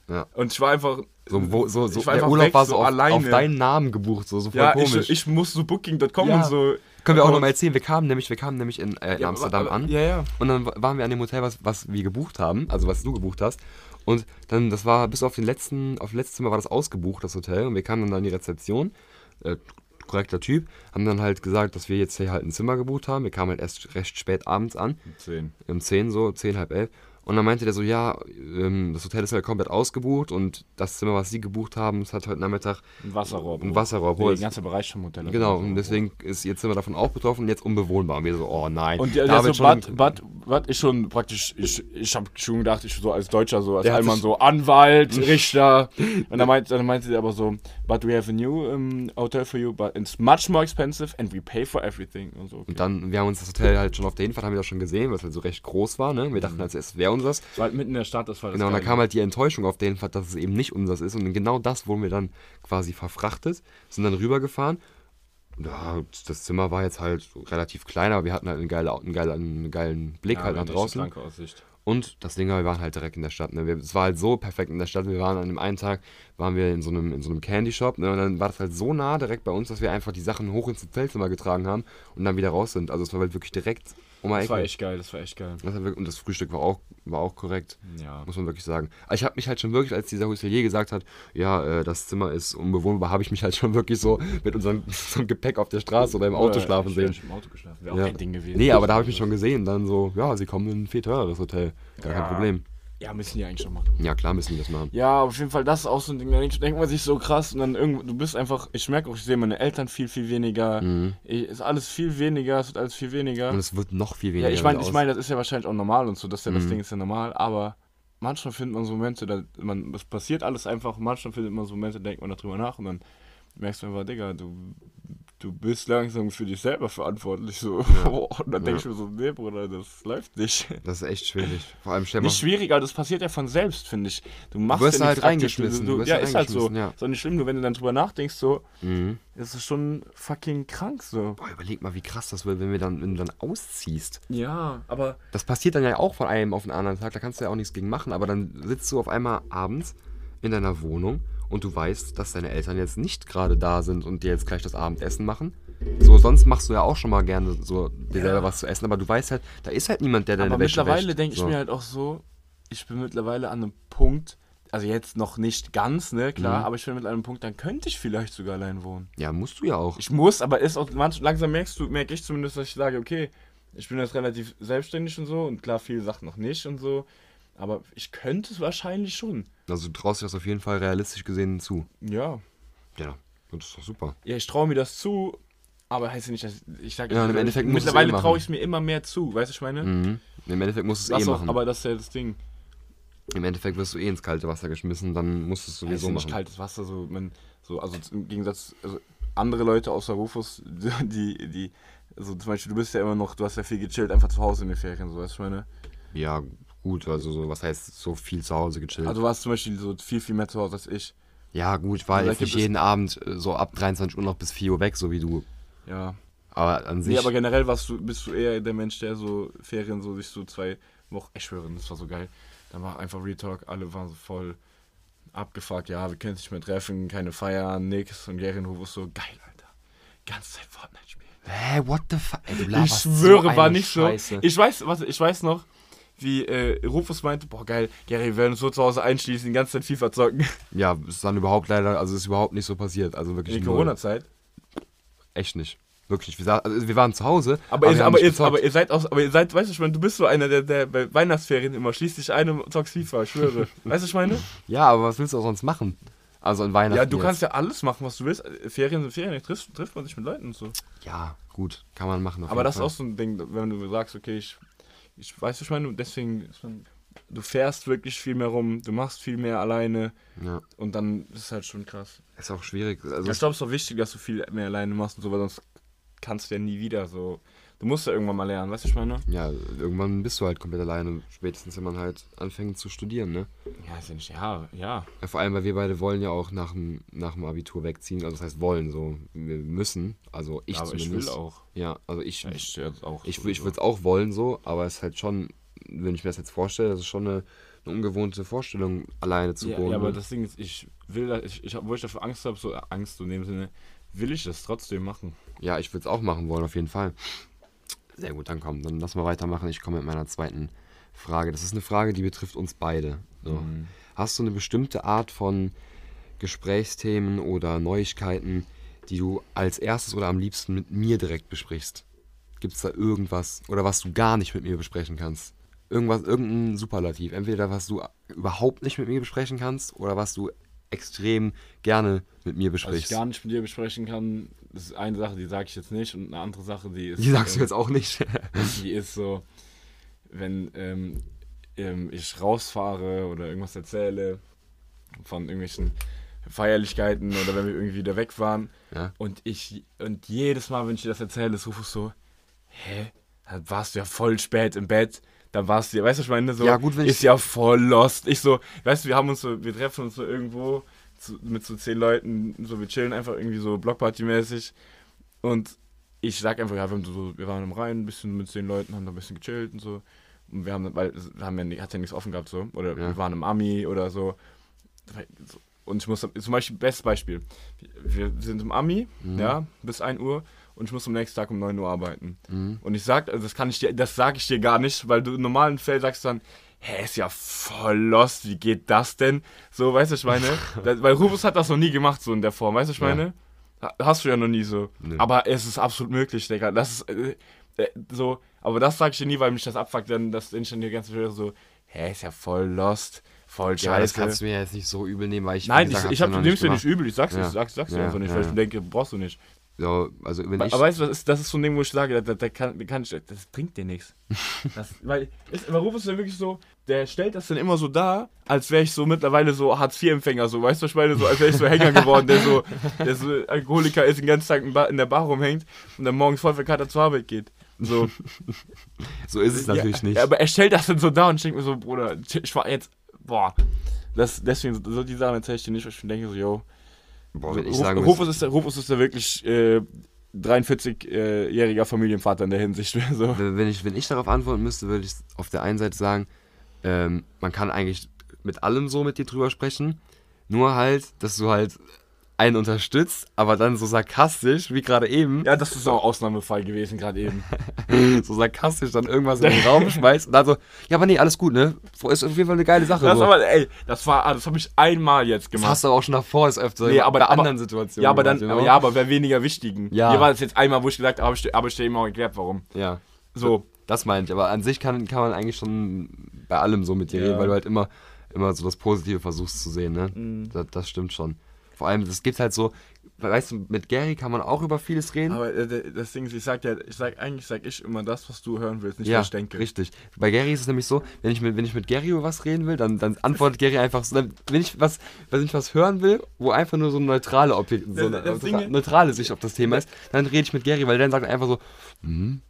Ja. Und ich war einfach. So, wo, so, so, ich war der einfach Urlaub weg, war so, so auf, alleine. auf deinen Namen gebucht, so, so voll Ja, komisch. ich, ich muss so Booking.com Ja. und so. Können wir auch und- noch mal erzählen, wir kamen nämlich, wir kamen nämlich in, äh, in Ja, Amsterdam aber- an Ja, ja. und dann waren wir an dem Hotel, was, was wir gebucht haben, also was du gebucht hast. Und dann, das war bis auf den letzten, auf das letzte Zimmer war das ausgebucht, das Hotel. Und wir kamen dann da in die Rezeption, äh, korrekter Typ, haben dann halt gesagt, dass wir jetzt hier halt ein Zimmer gebucht haben. Wir kamen halt erst recht spät abends an, 10. um 10 so, 10, halb 11. Und dann meinte der so, ja, ähm, das Hotel ist halt komplett ausgebucht und das Zimmer, was sie gebucht haben, es hat heute Nachmittag Ein Wasserrohr. ein Wasserrohr. Der Obwohl den ganzen Bereich vom Hotel. Genau, und deswegen ist ihr Zimmer davon auch betroffen und jetzt unbewohnbar. Und wir so, oh nein. Und der, der so, Bad, Bad, Bad ist schon praktisch, ich, ich habe schon gedacht, ich so als Deutscher, so als Der Allmann so Anwalt, Richter. Und dann meinte, dann meinte der aber so, but we have a new um, hotel for you, but it's much more expensive and we pay for everything. Und so, okay. Und dann, wir haben uns das Hotel halt schon auf der Hinfahrt, haben wir das schon gesehen, es halt so recht groß war, ne? Wir dachten, als es wäre unseres. War halt mitten in der Stadt, das war das Genau, und dann Geile. kam halt die Enttäuschung auf der Hinfahrt, dass es eben nicht unseres ist. Und genau das wurden wir dann quasi verfrachtet, sind dann rübergefahren. Ja, das Zimmer war jetzt halt relativ klein, aber wir hatten halt einen, geile, einen, geilen, einen geilen Blick ja, halt nach draußen. Und das Ding war, wir waren halt direkt in der Stadt. Ne? Wir, es war halt so perfekt in der Stadt. Wir waren an dem einen Tag, waren wir in so einem, in so einem Candy Shop. Ne? Und dann war das halt so nah direkt bei uns, dass wir einfach die Sachen hoch ins Hotelzimmer getragen haben und dann wieder raus sind. Also es war halt wirklich direkt um Das war echt geil, das war echt geil. Und das Frühstück war auch, war auch korrekt, Ja. muss man wirklich sagen. Ich habe mich halt schon wirklich, als dieser Hotelier gesagt hat, ja, äh, das Zimmer ist unbewohnbar, habe ich mich halt schon wirklich so mit unserem, unserem Gepäck auf der Straße oder im Auto Oder schlafen ich sehen. nicht Im Auto geschlafen. Wäre auch Ja. kein Ding gewesen. Nee, aber da habe ich mich schon gesehen. Dann so, ja, sie kommen in ein viel teureres Hotel. Gar Ja. kein Problem. Ja, müssen die eigentlich schon machen. Ja, klar müssen die das machen. Ja, auf jeden Fall, das ist auch so ein Ding, da denkt man sich so krass und dann irgendwo, du bist einfach, ich merke auch, ich sehe meine Eltern viel, viel weniger, ich, ist alles viel weniger, es wird alles viel weniger. Mhm. Und es wird noch viel Ja, weniger. ich meine, ich meine, das ist ja wahrscheinlich auch normal und so, das, ist ja, das Mhm. Ding ist ja normal, aber manchmal findet man so Momente, da man, es passiert alles einfach, manchmal findet man so Momente, denkt man darüber nach und dann merkst du einfach, Digga, du, du bist langsam für dich selber verantwortlich, so. und dann denk ich mir so, nee, Bruder, das läuft nicht. Das ist echt schwierig. Vor allem stell Nicht schwierig, aber das passiert ja von selbst, finde ich. Du machst wirst ja halt reingeschmissen, Du, du du, ja, halt ist halt so. ja. Ist auch nicht schlimm, nur wenn du dann drüber nachdenkst, so, Mhm. ist es schon fucking krank, so. Boah, überleg mal, wie krass das wird, wenn, wir dann, wenn du dann ausziehst. Ja, aber Das passiert dann ja auch von einem auf den anderen Tag, da kannst du ja auch nichts gegen machen, aber dann sitzt du auf einmal abends in deiner Wohnung und du weißt, dass deine Eltern jetzt nicht gerade da sind und dir jetzt gleich das Abendessen machen. So, sonst machst du ja auch schon mal gerne so dir selber was zu essen, aber du weißt halt, da ist halt niemand, der deine Aber Wäsche mittlerweile denke ich so. mir halt auch so, ich bin mittlerweile an einem Punkt, also jetzt noch nicht ganz, ne, klar, Mhm. aber ich bin an einem Punkt, dann könnte ich vielleicht sogar allein wohnen. Ja, musst du ja auch. Ich muss, aber ist auch manch, langsam merkst du, merke ich zumindest, dass ich sage, okay, ich bin jetzt relativ selbstständig und so und klar, viele Sachen noch nicht und so, aber ich könnte es wahrscheinlich schon. Also du traust dir das auf jeden Fall realistisch gesehen zu. Ja. Ja, das ist doch super. Ja, ich traue mir das zu, aber heißt ja nicht, dass ich sage, Ja, im Endeffekt du es mittlerweile eh traue ich es mir immer mehr zu, weißt du, ich meine? Mhm. Im Endeffekt musst du es eh auch, machen. aber das ist ja das Ding. Im Endeffekt wirst du eh ins kalte Wasser geschmissen, dann musst du es sowieso nicht machen. kaltes Wasser, so, man, so, also im Gegensatz, also andere Leute außer Rufus, die, die, also zum Beispiel, du bist ja immer noch, du hast ja viel gechillt, einfach zu Hause in den Ferien, so, weißt du, ich meine? Ja, gut, also so, was heißt so viel zu Hause gechillt? Also du warst zum Beispiel so viel, viel mehr zu Hause als ich. ja, gut, ich war Also jetzt nicht jeden Abend äh, so ab 23 Uhr noch bis 4 Uhr weg, so wie du. Ja. Aber an sich. Nee, aber generell warst du, bist du eher der Mensch, der so Ferien so sich so zwei Wochen, ich schwöre, das war so geil. Da war einfach Retalk, alle waren so voll abgefuckt, ja, wir können uns nicht mehr treffen, keine Feiern, nix. Und und Rufus so, geil, Alter. Ganze Zeit Fortnite spielen. Hä, what the fuck? Ich schwöre, so war nicht Scheiße. so. Ich weiß, warte, ich weiß noch, wie äh, Rufus meinte, boah geil, Gary, wir werden uns so zu Hause einschließen, die ganze Zeit FIFA zocken. Ja, ist dann überhaupt leider, also ist überhaupt nicht so passiert. Also wirklich In die null. Corona-Zeit. Echt nicht. Wirklich. Wir, also wir waren zu Hause. Aber, ihr, aber, ihr, gezockt. aber ihr seid auch, aber ihr seid, weißt du, ich meine, du bist so einer, der, der bei Weihnachtsferien immer schließt dich ein und zockst FIFA, ich schwöre. weißt du, ich meine? Ja, aber was willst du auch sonst machen? Also an Weihnachten. Ja, du jetzt. kannst ja alles machen, was du willst. Ferien sind Ferien, trifft, trifft man sich mit Leuten und so. Ja, gut, kann man machen. Aber das ist Fall. auch so ein Ding, wenn du sagst, okay, ich, ich weiß, ich meine, deswegen, ist man, du fährst wirklich viel mehr rum, du machst viel mehr alleine Ja, und dann ist es halt schon krass. ist auch schwierig. Also ich glaube, es ist auch wichtig, dass du viel mehr alleine machst und so, weil sonst kannst du ja nie wieder so. Du musst ja irgendwann mal lernen, weißt du, ich meine? ja, irgendwann bist du halt komplett alleine, spätestens wenn man halt anfängt zu studieren, ne? Ja, ist ja nicht, ja, ja. Ja, vor allem, weil wir beide wollen ja auch nach dem, nach dem Abitur wegziehen. Also das heißt wollen so. Wir müssen. Also ich aber ich zumindest. will auch. Ja, also ich, Ja, ich auch. ich, ich würde es auch wollen so, aber es ist halt schon, wenn ich mir das jetzt vorstelle, das ist schon eine, eine ungewohnte Vorstellung, alleine zu ja, wohnen. ja, aber ne? das Ding ist, ich will, ich, ich, wo ich dafür Angst habe, so Angst in dem Sinne, will ich das trotzdem machen. Ja, ich würde es auch machen wollen, auf jeden Fall. Sehr gut, dann komm, dann lass mal weitermachen. Ich komme mit meiner zweiten Frage. Das ist eine Frage, die betrifft uns beide. So. Mhm. Hast du eine bestimmte Art von Gesprächsthemen oder Neuigkeiten, die du als erstes oder am liebsten mit mir direkt besprichst? Gibt es da irgendwas oder was du gar nicht mit mir besprechen kannst? irgendwas, irgendein Superlativ. Entweder was du überhaupt nicht mit mir besprechen kannst oder was du extrem gerne mit mir Was ich besprichst. gar nicht mit dir besprechen kann, das ist eine Sache, die sage ich jetzt nicht und eine andere Sache, die ist. Die sagst du äh, jetzt auch nicht. Die ist so, wenn ähm, ähm, ich rausfahre oder irgendwas erzähle von irgendwelchen Feierlichkeiten oder wenn wir irgendwie wieder weg waren Ja. und ich und jedes Mal, wenn ich dir das erzähle, ist Rufus so, hä, warst du ja voll spät im Bett. Da warst du weißt du, ich meine? So, Ja, gut, ist ja voll lost. Ich so, weißt du, wir haben uns so, wir treffen uns so irgendwo zu, mit so zehn Leuten, so wir chillen einfach irgendwie so Blockparty-mäßig und ich sag einfach, ja, wir, haben so, wir waren im Rhein ein bisschen mit zehn Leuten, haben da ein bisschen gechillt und so. Und wir haben, weil wir haben ja, hat ja nichts offen gehabt so. Oder Ja. wir waren im Ami oder so. Und ich muss, zum Beispiel, bestes Beispiel. Wir sind im Ami, Mhm. ja, bis 1 Uhr und ich muss am nächsten Tag um 9 Uhr arbeiten. Mhm. Und ich sag, also das kann ich dir, das sage ich dir gar nicht, weil du im normalen Feld sagst dann, hä, ist ja voll lost, wie geht das denn? So, weißt du, ich meine, das, weil Rufus hat das noch nie gemacht, so in der Form, weißt du, ich Ja. meine? Ha- Hast du ja noch nie so. Nö. Aber es ist absolut möglich, Digga. Das ist äh, äh, so, aber das sag ich dir nie, weil mich das abfuckt, denn das ich dann die ganze Zeit so, hä, ist ja voll lost, voll Ja, aber das scheiße. kannst du mir jetzt nicht so übel nehmen, weil ich. Nein, gesagt, ich, ich ja noch nimmst dir nicht übel, ich sag's, Ja. ich sag's, sag's dir Ja, einfach nicht, ja, weil ich ja. denke, brauchst du nicht. So, also wenn ich. Aber weißt du, das ist, das ist so ein Ding, wo ich sage, da, da kann, da kann ich, das bringt dir nichts. Das, weil, ist, aber ist ja wirklich so, der stellt das dann immer so dar, als wäre ich so mittlerweile so Hartz-IV-Empfänger, so, weißt du, was ich meine, so, als wäre ich so Hänger geworden, der so, der so Alkoholiker ist, den ganzen Tag in, Bar, in der Bar rumhängt und dann morgens voll verkatert zur Arbeit geht. So. so ist es natürlich ja, nicht. Ja, aber er stellt das dann so dar und ich denke mir so, Bruder, ich war jetzt, boah. Das, deswegen, so die Sachen erzähle ich dir nicht, weil ich denke so, yo, Wenn ich Ruf, sagen Rufus, ist, Rufus ist der wirklich äh, 43-jähriger Familienvater in der Hinsicht. So. Wenn wenn ich, wenn ich darauf antworten müsste, würde ich auf der einen Seite sagen, ähm, man kann eigentlich mit allem so mit dir drüber sprechen. Nur halt, dass du halt einen unterstützt, aber dann so sarkastisch, wie gerade eben, Ja, das ist auch ein Ausnahmefall gewesen, gerade eben. so sarkastisch dann irgendwas in den Raum schmeißt und dann so, ja, aber nee, alles gut, ne? Ist auf jeden Fall eine geile Sache. Das so. aber, ey, das war, ah, das habe ich einmal jetzt das gemacht. hast du aber auch schon davor, ist öfter Nee, aber- bei aber- anderen Situationen. ja, aber dann, gemacht, aber, you ja, aber bei weniger wichtigen. Ja. Hier war das jetzt einmal, wo ich gesagt habe, aber ich, dir- aber ich dir eben auch erklärt, warum. ja. So. Das meine ich, aber an sich kann, kann man eigentlich schon bei allem so mit dir Ja. reden, weil du halt immer, immer so das Positive versuchst zu sehen, ne? Mhm. Das, das stimmt schon. Vor allem, es gibt halt so, weißt du, mit Gary kann man auch über vieles reden. Aber äh, das Ding ist, ich sag ja, ich sag, eigentlich sag ich immer das, was du hören willst, nicht ja, was ich denke. richtig. Bei Gary ist es nämlich so, wenn ich mit, wenn ich mit Gary über was reden will, dann, dann antwortet Gary einfach so, dann, wenn ich was, wenn ich was hören will, wo einfach nur so eine neutrale Objekt, so eine Das Ding- neutra- neutrale Sicht auf das Thema ist, dann rede ich mit Gary, weil der dann sagt einfach so, hm,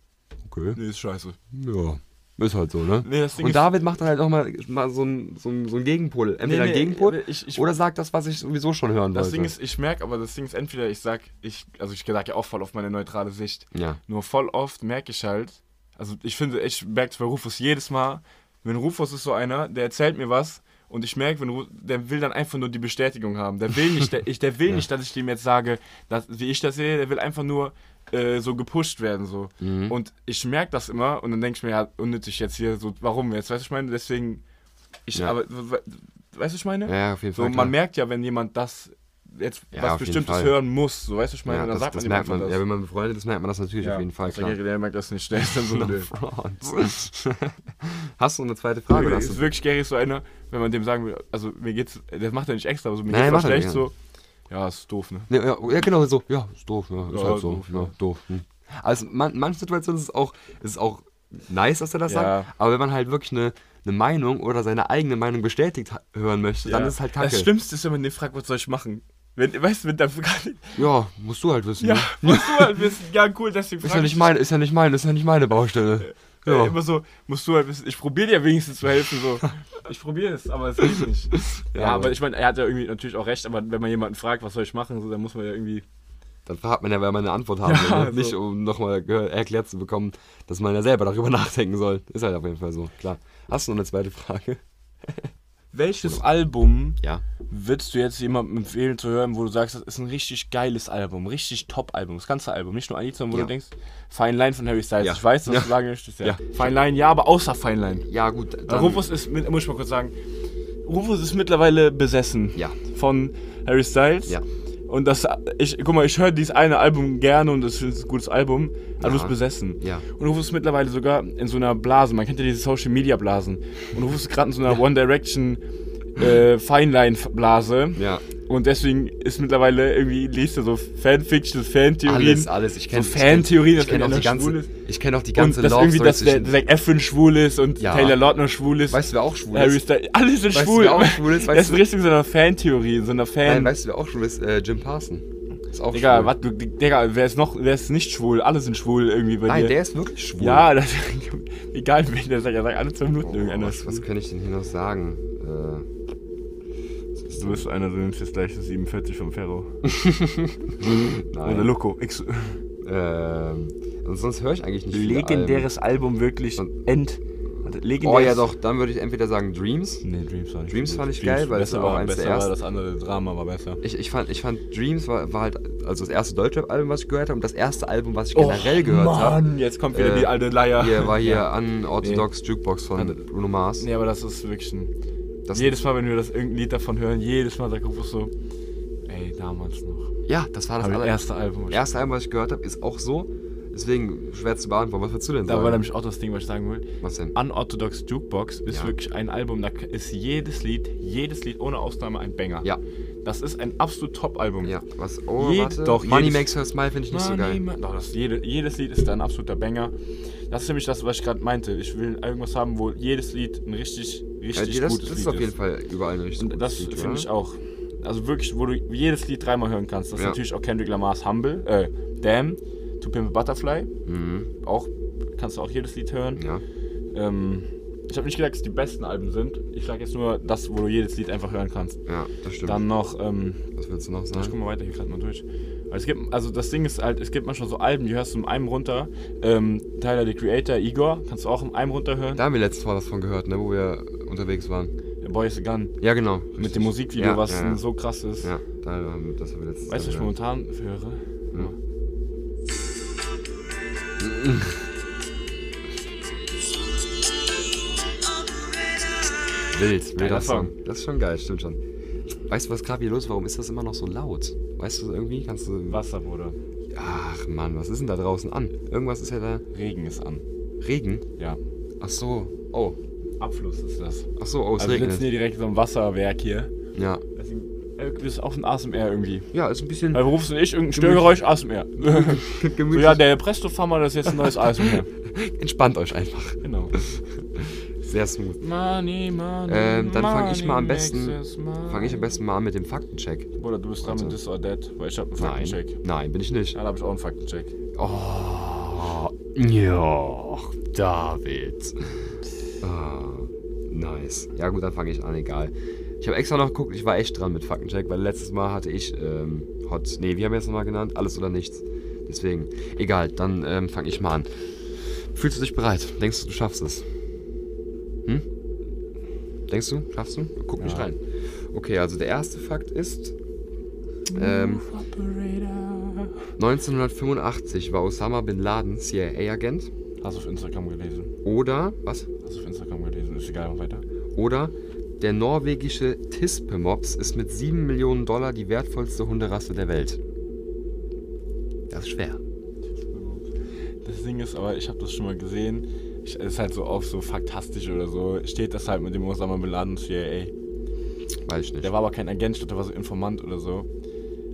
okay, Nee, ist scheiße. ja, ist halt so, ne? Nee, das Und David macht dann halt auch mal, so einen so ein, so ein Gegenpol. Entweder Nee, ein nee, Gegenpol ich- ich- oder sagt das, was ich sowieso schon hören das wollte. Ding ist, ich merke, aber das Ding ist entweder, ich sag, ich, also ich sag ja auch voll auf meine neutrale Sicht. ja. Nur voll oft merke ich halt, also ich finde, ich merke es bei Rufus jedes Mal, wenn Rufus ist so einer, der erzählt mir was und ich merke, wenn Ru- der will dann einfach nur die Bestätigung haben. Der will nicht, der, ich, der will nicht, dass ich dem jetzt sage, dass, wie ich das sehe, der will einfach nur äh, so gepusht werden so. Mhm. Und ich merke das immer und dann denke ich mir, ja, unnötig jetzt hier so, warum jetzt, weißt du, ich meine, deswegen, ich, Ja. aber, we- we- weißt du, ich meine? Ja, auf jeden So, Fall. klar. man merkt ja, wenn jemand das jetzt Ja, was Bestimmtes hören muss, so, weißt du, ich meine, ja, dann das, sagt das man merkt man. das. Ja, wenn man befreundet ist, merkt man das natürlich auf jeden Fall. Klar. Gary, der merkt das nicht schnell. Ist dann so. Hast du eine zweite Frage? Oder ist wirklich Gary so einer, wenn man dem sagen will, also mir geht's, das macht er nicht extra, aber so, mir Nein, geht's schlecht, nicht, so, ja, ist doof, ne? Nee, ja, ja, genau so. Ja, ist doof. Ja, ist Ja, halt so. doof, ja, ja. doof. Hm. Also man, manche Situationen ist es auch, ist es auch nice, dass er das Ja. sagt. Aber wenn man halt wirklich eine, eine Meinung oder seine eigene Meinung bestätigt hören möchte, dann ist es halt kacke. Das Schlimmste ist, wenn man den fragt, was soll ich machen? Wenn, weißt du, wenn der Ja, musst du halt wissen. Ja, ne? musst du halt wissen, ja cool, deswegen Ist ja nicht meine, ist ja nicht meine, ist ja nicht meine Baustelle. Ja. Ja. Immer so, musst du halt wissen, ich probiere dir wenigstens zu helfen, so. Ich probiere es, aber es geht nicht. Ja, Ja, aber ich meine, er hat ja irgendwie natürlich auch recht, aber wenn man jemanden fragt, was soll ich machen, so, dann muss man ja irgendwie. Dann hat man ja, weil man eine Antwort haben Ja, will. Ne? so. Nicht um nochmal erklärt zu bekommen, dass man ja selber darüber nachdenken soll. Ist halt auf jeden Fall so, klar. Hast du noch eine zweite Frage? Welches Album Ja. würdest du jetzt jemandem empfehlen zu hören, wo du sagst, das ist ein richtig geiles Album, richtig Top-Album, das ganze Album, nicht nur ein Lied, sondern wo Ja. du denkst, Fine Line von Harry Styles. Ja. Ich weiß, dass Ja. du sagen möchtest, ja. Ja. Fine Line, ja, aber außer Fine Line. Ja, gut. Dann, Rufus ist, muss ich mal kurz sagen, Rufus ist mittlerweile besessen Ja. von Harry Styles. Ja. Und das, ich, guck mal, ich höre dieses eine Album gerne und das ist ein gutes Album, aber du bist besessen. Ja. Und du bist mittlerweile sogar in so einer Blase, man kennt ja diese Social Media Blasen. Und du bist gerade in so einer One Direction äh, Feinline-Blase. Ja. Und deswegen ist mittlerweile irgendwie, liest du so Fanfictions, Fantheorien. Alles, alles. Ich kenne so Fantheorien, ich kenn auch, dass die einer schwul ganze, ist. ich kenn auch die Und ganze dass Love irgendwie, dass der, der Efren schwul ist und Ja. Taylor Lautner schwul ist. Weißt du, wer auch schwul Harry ist? Styles, alle sind Weißt du, schwul. wer auch schwul ist? Weißt das ist richtig so eine Fantheorie, so eine Fan. Nein, weißt du, wer auch schwul ist? Äh, Jim Parson. Ist auch Digga, schwul. was, du, Digga, wer ist noch, wer ist nicht schwul? Alle sind schwul irgendwie bei Nein, dir. der ist wirklich schwul. Ja, das, egal wen der sagt, er sagt alle zwei Minuten Oh, irgendeiner was, was schwul. kann ich denn hier noch sagen? Äh, Du bist einer, du nimmst jetzt gleich das 47 vom Ferro. Oder nein. Loco. X Ähm, und sonst höre ich eigentlich nicht viele Legendäres Album, wirklich. Und- End. Legendäres. Oh ja, doch, dann würde ich entweder sagen Dreams. Nee, Dreams war nicht Dreams fand ich geil, weil das besser war auch eins der besser war ersten. das andere Drama war besser. Ich, ich, fand, ich fand Dreams war, war halt also das erste Deutschrap-Album, was ich gehört habe und das erste Album, was ich generell gehört habe. Mann, jetzt kommt wieder Äh, die alte Leier. Hier war hier Ja. Unorthodox Jukebox von An- Bruno Mars. Nee, aber das ist wirklich ein. Das- jedes Mal, wenn wir das irgendein Lied davon hören, jedes Mal sagt Rufus so, ey, damals noch. Ja, das war das das aller- erste Album. ich- erste Album, was ich gehört habe, ist auch so. Deswegen schwer zu beantworten. Was würdest du denn Da sagen? war nämlich auch das Ding, was ich sagen will. was denn? Unorthodox Jukebox ist Ja. wirklich ein Album, da ist jedes Lied, jedes Lied ohne Ausnahme ein Banger. Ja, Das ist ein absolut Top-Album. ja. Was? Oh, Jed- warte. doch, Money Makes Her Smile finde ich nicht so Money geil. Ma- Doch, das jede, jedes Lied ist da ein absoluter Banger. Das ist nämlich das, was ich gerade meinte. Ich will irgendwas haben, wo jedes Lied ein richtig, Ja, richtig das, gutes das Lied ist auf jeden Fall überall richtig Und das Lied, finde ich auch. Also wirklich, wo du jedes Lied dreimal hören kannst. Das ist Ja. natürlich auch Kendrick Lamar's Humble, äh, Damn, To Pimp a Butterfly. Mhm. Auch, kannst du auch jedes Lied hören. Ja. Ähm, ich habe nicht gesagt, dass es die besten Alben sind. Ich sage jetzt nur das, wo du jedes Lied einfach hören kannst. ja, das stimmt. Dann noch, ähm, was willst du noch ich sagen? guck mal weiter hier gerade mal durch. Es gibt, also das Ding ist halt, es gibt manchmal so Alben, die hörst du in einem runter. Ähm, Tyler, the Creator, Igor, kannst du auch in einem runterhören. Da haben wir letztes Mal was von gehört, ne, wo wir unterwegs waren. The Boy is a Gun. Ja, genau. Mit richtig. dem Musikvideo, ja, was ja, ja. so krass ist. Ja, da haben wir, das haben wir letztes Weißt du, was ich momentan höre? Ja. Wild, wilder. Song. Das ist schon geil, stimmt schon. Weißt du, was gerade hier los ist? Warum ist das immer noch so laut? Weißt du irgendwie? Kannst du. Wasser, Bruder. Ach Mann, was ist denn da draußen an? Irgendwas ist ja da. Regen ist an. Regen? Ja. Ach so. Oh. Abfluss ist das. Ach so, oh, es Also wir sitzen hier direkt in so einem Wasserwerk hier. Ja. Deswegen, äh, das ist auch ein ASMR irgendwie. Ja, ist ein bisschen Weil rufst du nicht irgendein Störgeräusch ASMR. so, ja, der Presto Farmer, das ist jetzt ein neues ASMR. Entspannt euch einfach. genau. Sehr smooth. Money, money, Ähm, dann fange ich mal am besten. Fange ich am besten mal an mit dem Faktencheck. Bruder, du bist dran mit This or That, weil ich hab einen Nein. Faktencheck. Nein, bin ich nicht. Ja, da hab ich auch einen Faktencheck. Oh, ja, David. Ah, nice. Ja gut, dann fange ich an, egal. Ich habe extra noch geguckt, ich war echt dran mit Faktencheck, weil letztes Mal hatte ich ähm, Hot, nee, wie haben wir jetzt nochmal genannt? Alles oder nichts. Deswegen, egal, dann ähm, fange ich mal an. Fühlst du dich bereit? Denkst du, du schaffst es? Hm? Denkst du, schaffst du? Guck nicht Ja. rein. Okay, also der erste Fakt ist, ähm, 1985 war Osama Bin Laden CIA-Agent Hast du auf Instagram gelesen? oder, was? Hast du auf Instagram gelesen? Ist egal, weiter. Oder der norwegische Tispe-Mops ist mit 7 Millionen Dollar die wertvollste Hunderasse der Welt. Das ist schwer. Das Ding ist aber, ich habe das schon mal gesehen. Ich, ist halt so auf so faktastisch oder so. Steht das halt mit dem Osama Bin Laden CIA. Weiß ich nicht. Der war aber kein Agent, der war so Informant oder so.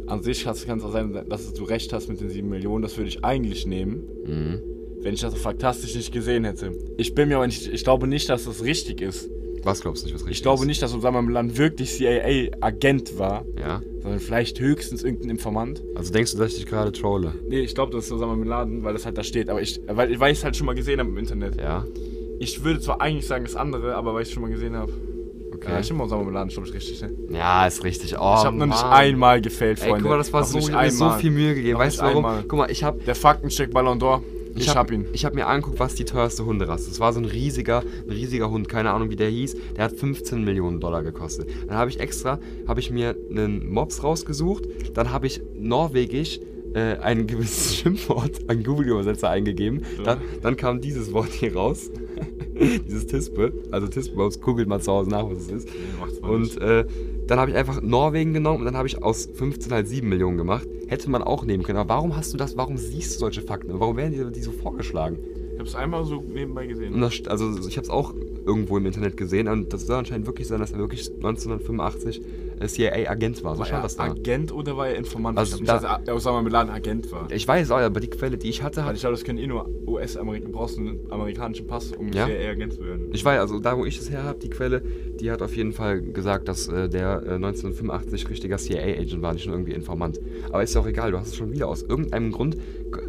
An sich kann es auch sein, dass du recht hast mit den 7 Millionen. Das würde ich eigentlich nehmen, Mhm. Wenn ich das so faktastisch nicht gesehen hätte. Ich bin mir aber nicht, ich glaube nicht, dass das richtig ist. Was glaubst du nicht, was richtig Ich glaube ist? nicht, dass Osama Bin Laden wirklich CIA-Agent war, Ja? sondern vielleicht höchstens irgendein Informant. Also denkst du, dass ich dich gerade trolle? Nee, ich glaube, das ist Osama Bin Laden, weil das halt da steht. Aber ich, weil, weil ich es halt schon mal gesehen habe im Internet. Ja? Ich würde zwar eigentlich sagen, das andere, aber weil ich es schon mal gesehen habe. Okay. Ja, stimmt, Osama Bin Laden, stimmt ich richtig, ne? Ja, ist richtig. Oh, ich habe noch nicht einmal gefällt, Ey, Freunde. guck mal, das war Noch so, nicht ich mir so einmal. viel Mühe gegeben. Noch Weißt du warum? einmal. Guck mal, ich habe Der Faktencheck Ballon d'Or. Ich, hab ihn. Ich habe mir angeguckt, was die teuerste Hunderasse ist. Das war so ein riesiger, ein riesiger Hund, keine Ahnung wie der hieß. Der hat 15 Millionen Dollar gekostet. Dann habe ich extra, habe ich mir einen Mops rausgesucht. Dann habe ich norwegisch äh, ein gewisses Schimpfwort an Google-Übersetzer eingegeben. Ja. Dann, dann kam dieses Wort hier raus. dieses Tispe. Also Tispe, googelt mal zu Hause nach, was es ist. mal Und äh, dann habe ich einfach Norwegen genommen und dann habe ich aus 15 halt 7 Millionen gemacht. Hätte man auch nehmen können. Aber warum hast du das, warum siehst du solche Fakten? Und Warum werden die, die so vorgeschlagen? Ich hab's einmal so nebenbei gesehen. Das, also ich habe es auch irgendwo im Internet gesehen und das soll anscheinend wirklich sein, dass er wirklich 1985 äh, CIA-Agent war. So war stand er das da. Agent oder war er Informant? Also ich da- glaube nicht, dass er Osama Bin Laden Agent war. Ich weiß auch, aber die Quelle, die ich hatte, hat ich glaube, das können eh nur US-Amerikaner. Du brauchst einen amerikanischen Pass, um Ja? CIA-Agent zu werden. Ich weiß, also da, wo ich es her habe, die Quelle, die hat auf jeden Fall gesagt, dass äh, der äh, 1985 richtiger CIA-Agent war, nicht nur irgendwie Informant. Aber ist ja auch egal, du hast es schon wieder aus irgendeinem Grund,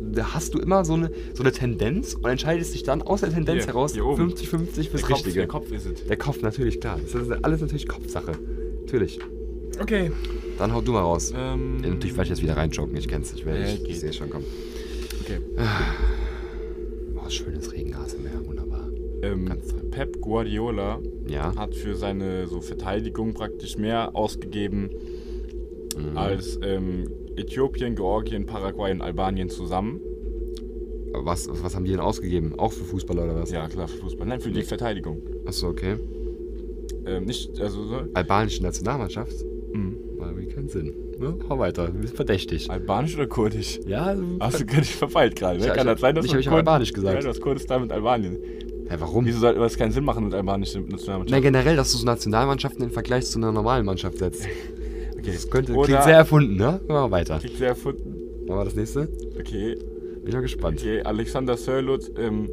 da hast du immer so eine, so eine Tendenz und entscheidest dich dann aus der Tendenz Hier, heraus hier oben. 50-50 fürs der Kopf, Richtige. der Kopf ist es. Der Kopf, natürlich, klar. Das ist alles natürlich Kopfsache. Natürlich. Okay. Dann hau du mal raus. Ähm, Ja, natürlich werde ich jetzt wieder reinjoken, ich kenn's, ich, werd- Ja, ich, ich sehe es schon kommen. okay. Oh, schönes Regengas im Meer, wunderbar. Ähm, Ganz toll. Pep Guardiola Ja. hat für seine so Verteidigung praktisch mehr ausgegeben Mhm. als ähm, Äthiopien, Georgien, Paraguay und Albanien zusammen. Was, was haben die denn ausgegeben? Auch für Fußballer oder was? Ja, klar, für Fußball. Nein, für die Verteidigung. Achso, okay. Ähm, nicht, also so. Albanische Nationalmannschaft? Mhm. War irgendwie keinen Sinn. Ne? Hau weiter, du bist verdächtig. Albanisch oder Kurdisch? Ja, Hast du gar nicht verfeilt gerade, ne? Ja, Kann ich- das sein, dass ich ich Albanisch gesagt. Ja, du hast Kurdistan mit Albanien. Hä, warum? Wieso sollte das keinen Sinn machen mit albanischer Nationalmannschaft? Nein, generell, dass du so Nationalmannschaften im Vergleich zu einer normalen Mannschaft setzt. okay. Das könnte, Oder- klingt sehr erfunden, ne? Machen wir weiter. Kriegt sehr erfunden. Machen wir das nächste? Okay, Bin ich mal gespannt. okay. Alexander Sörloth ähm,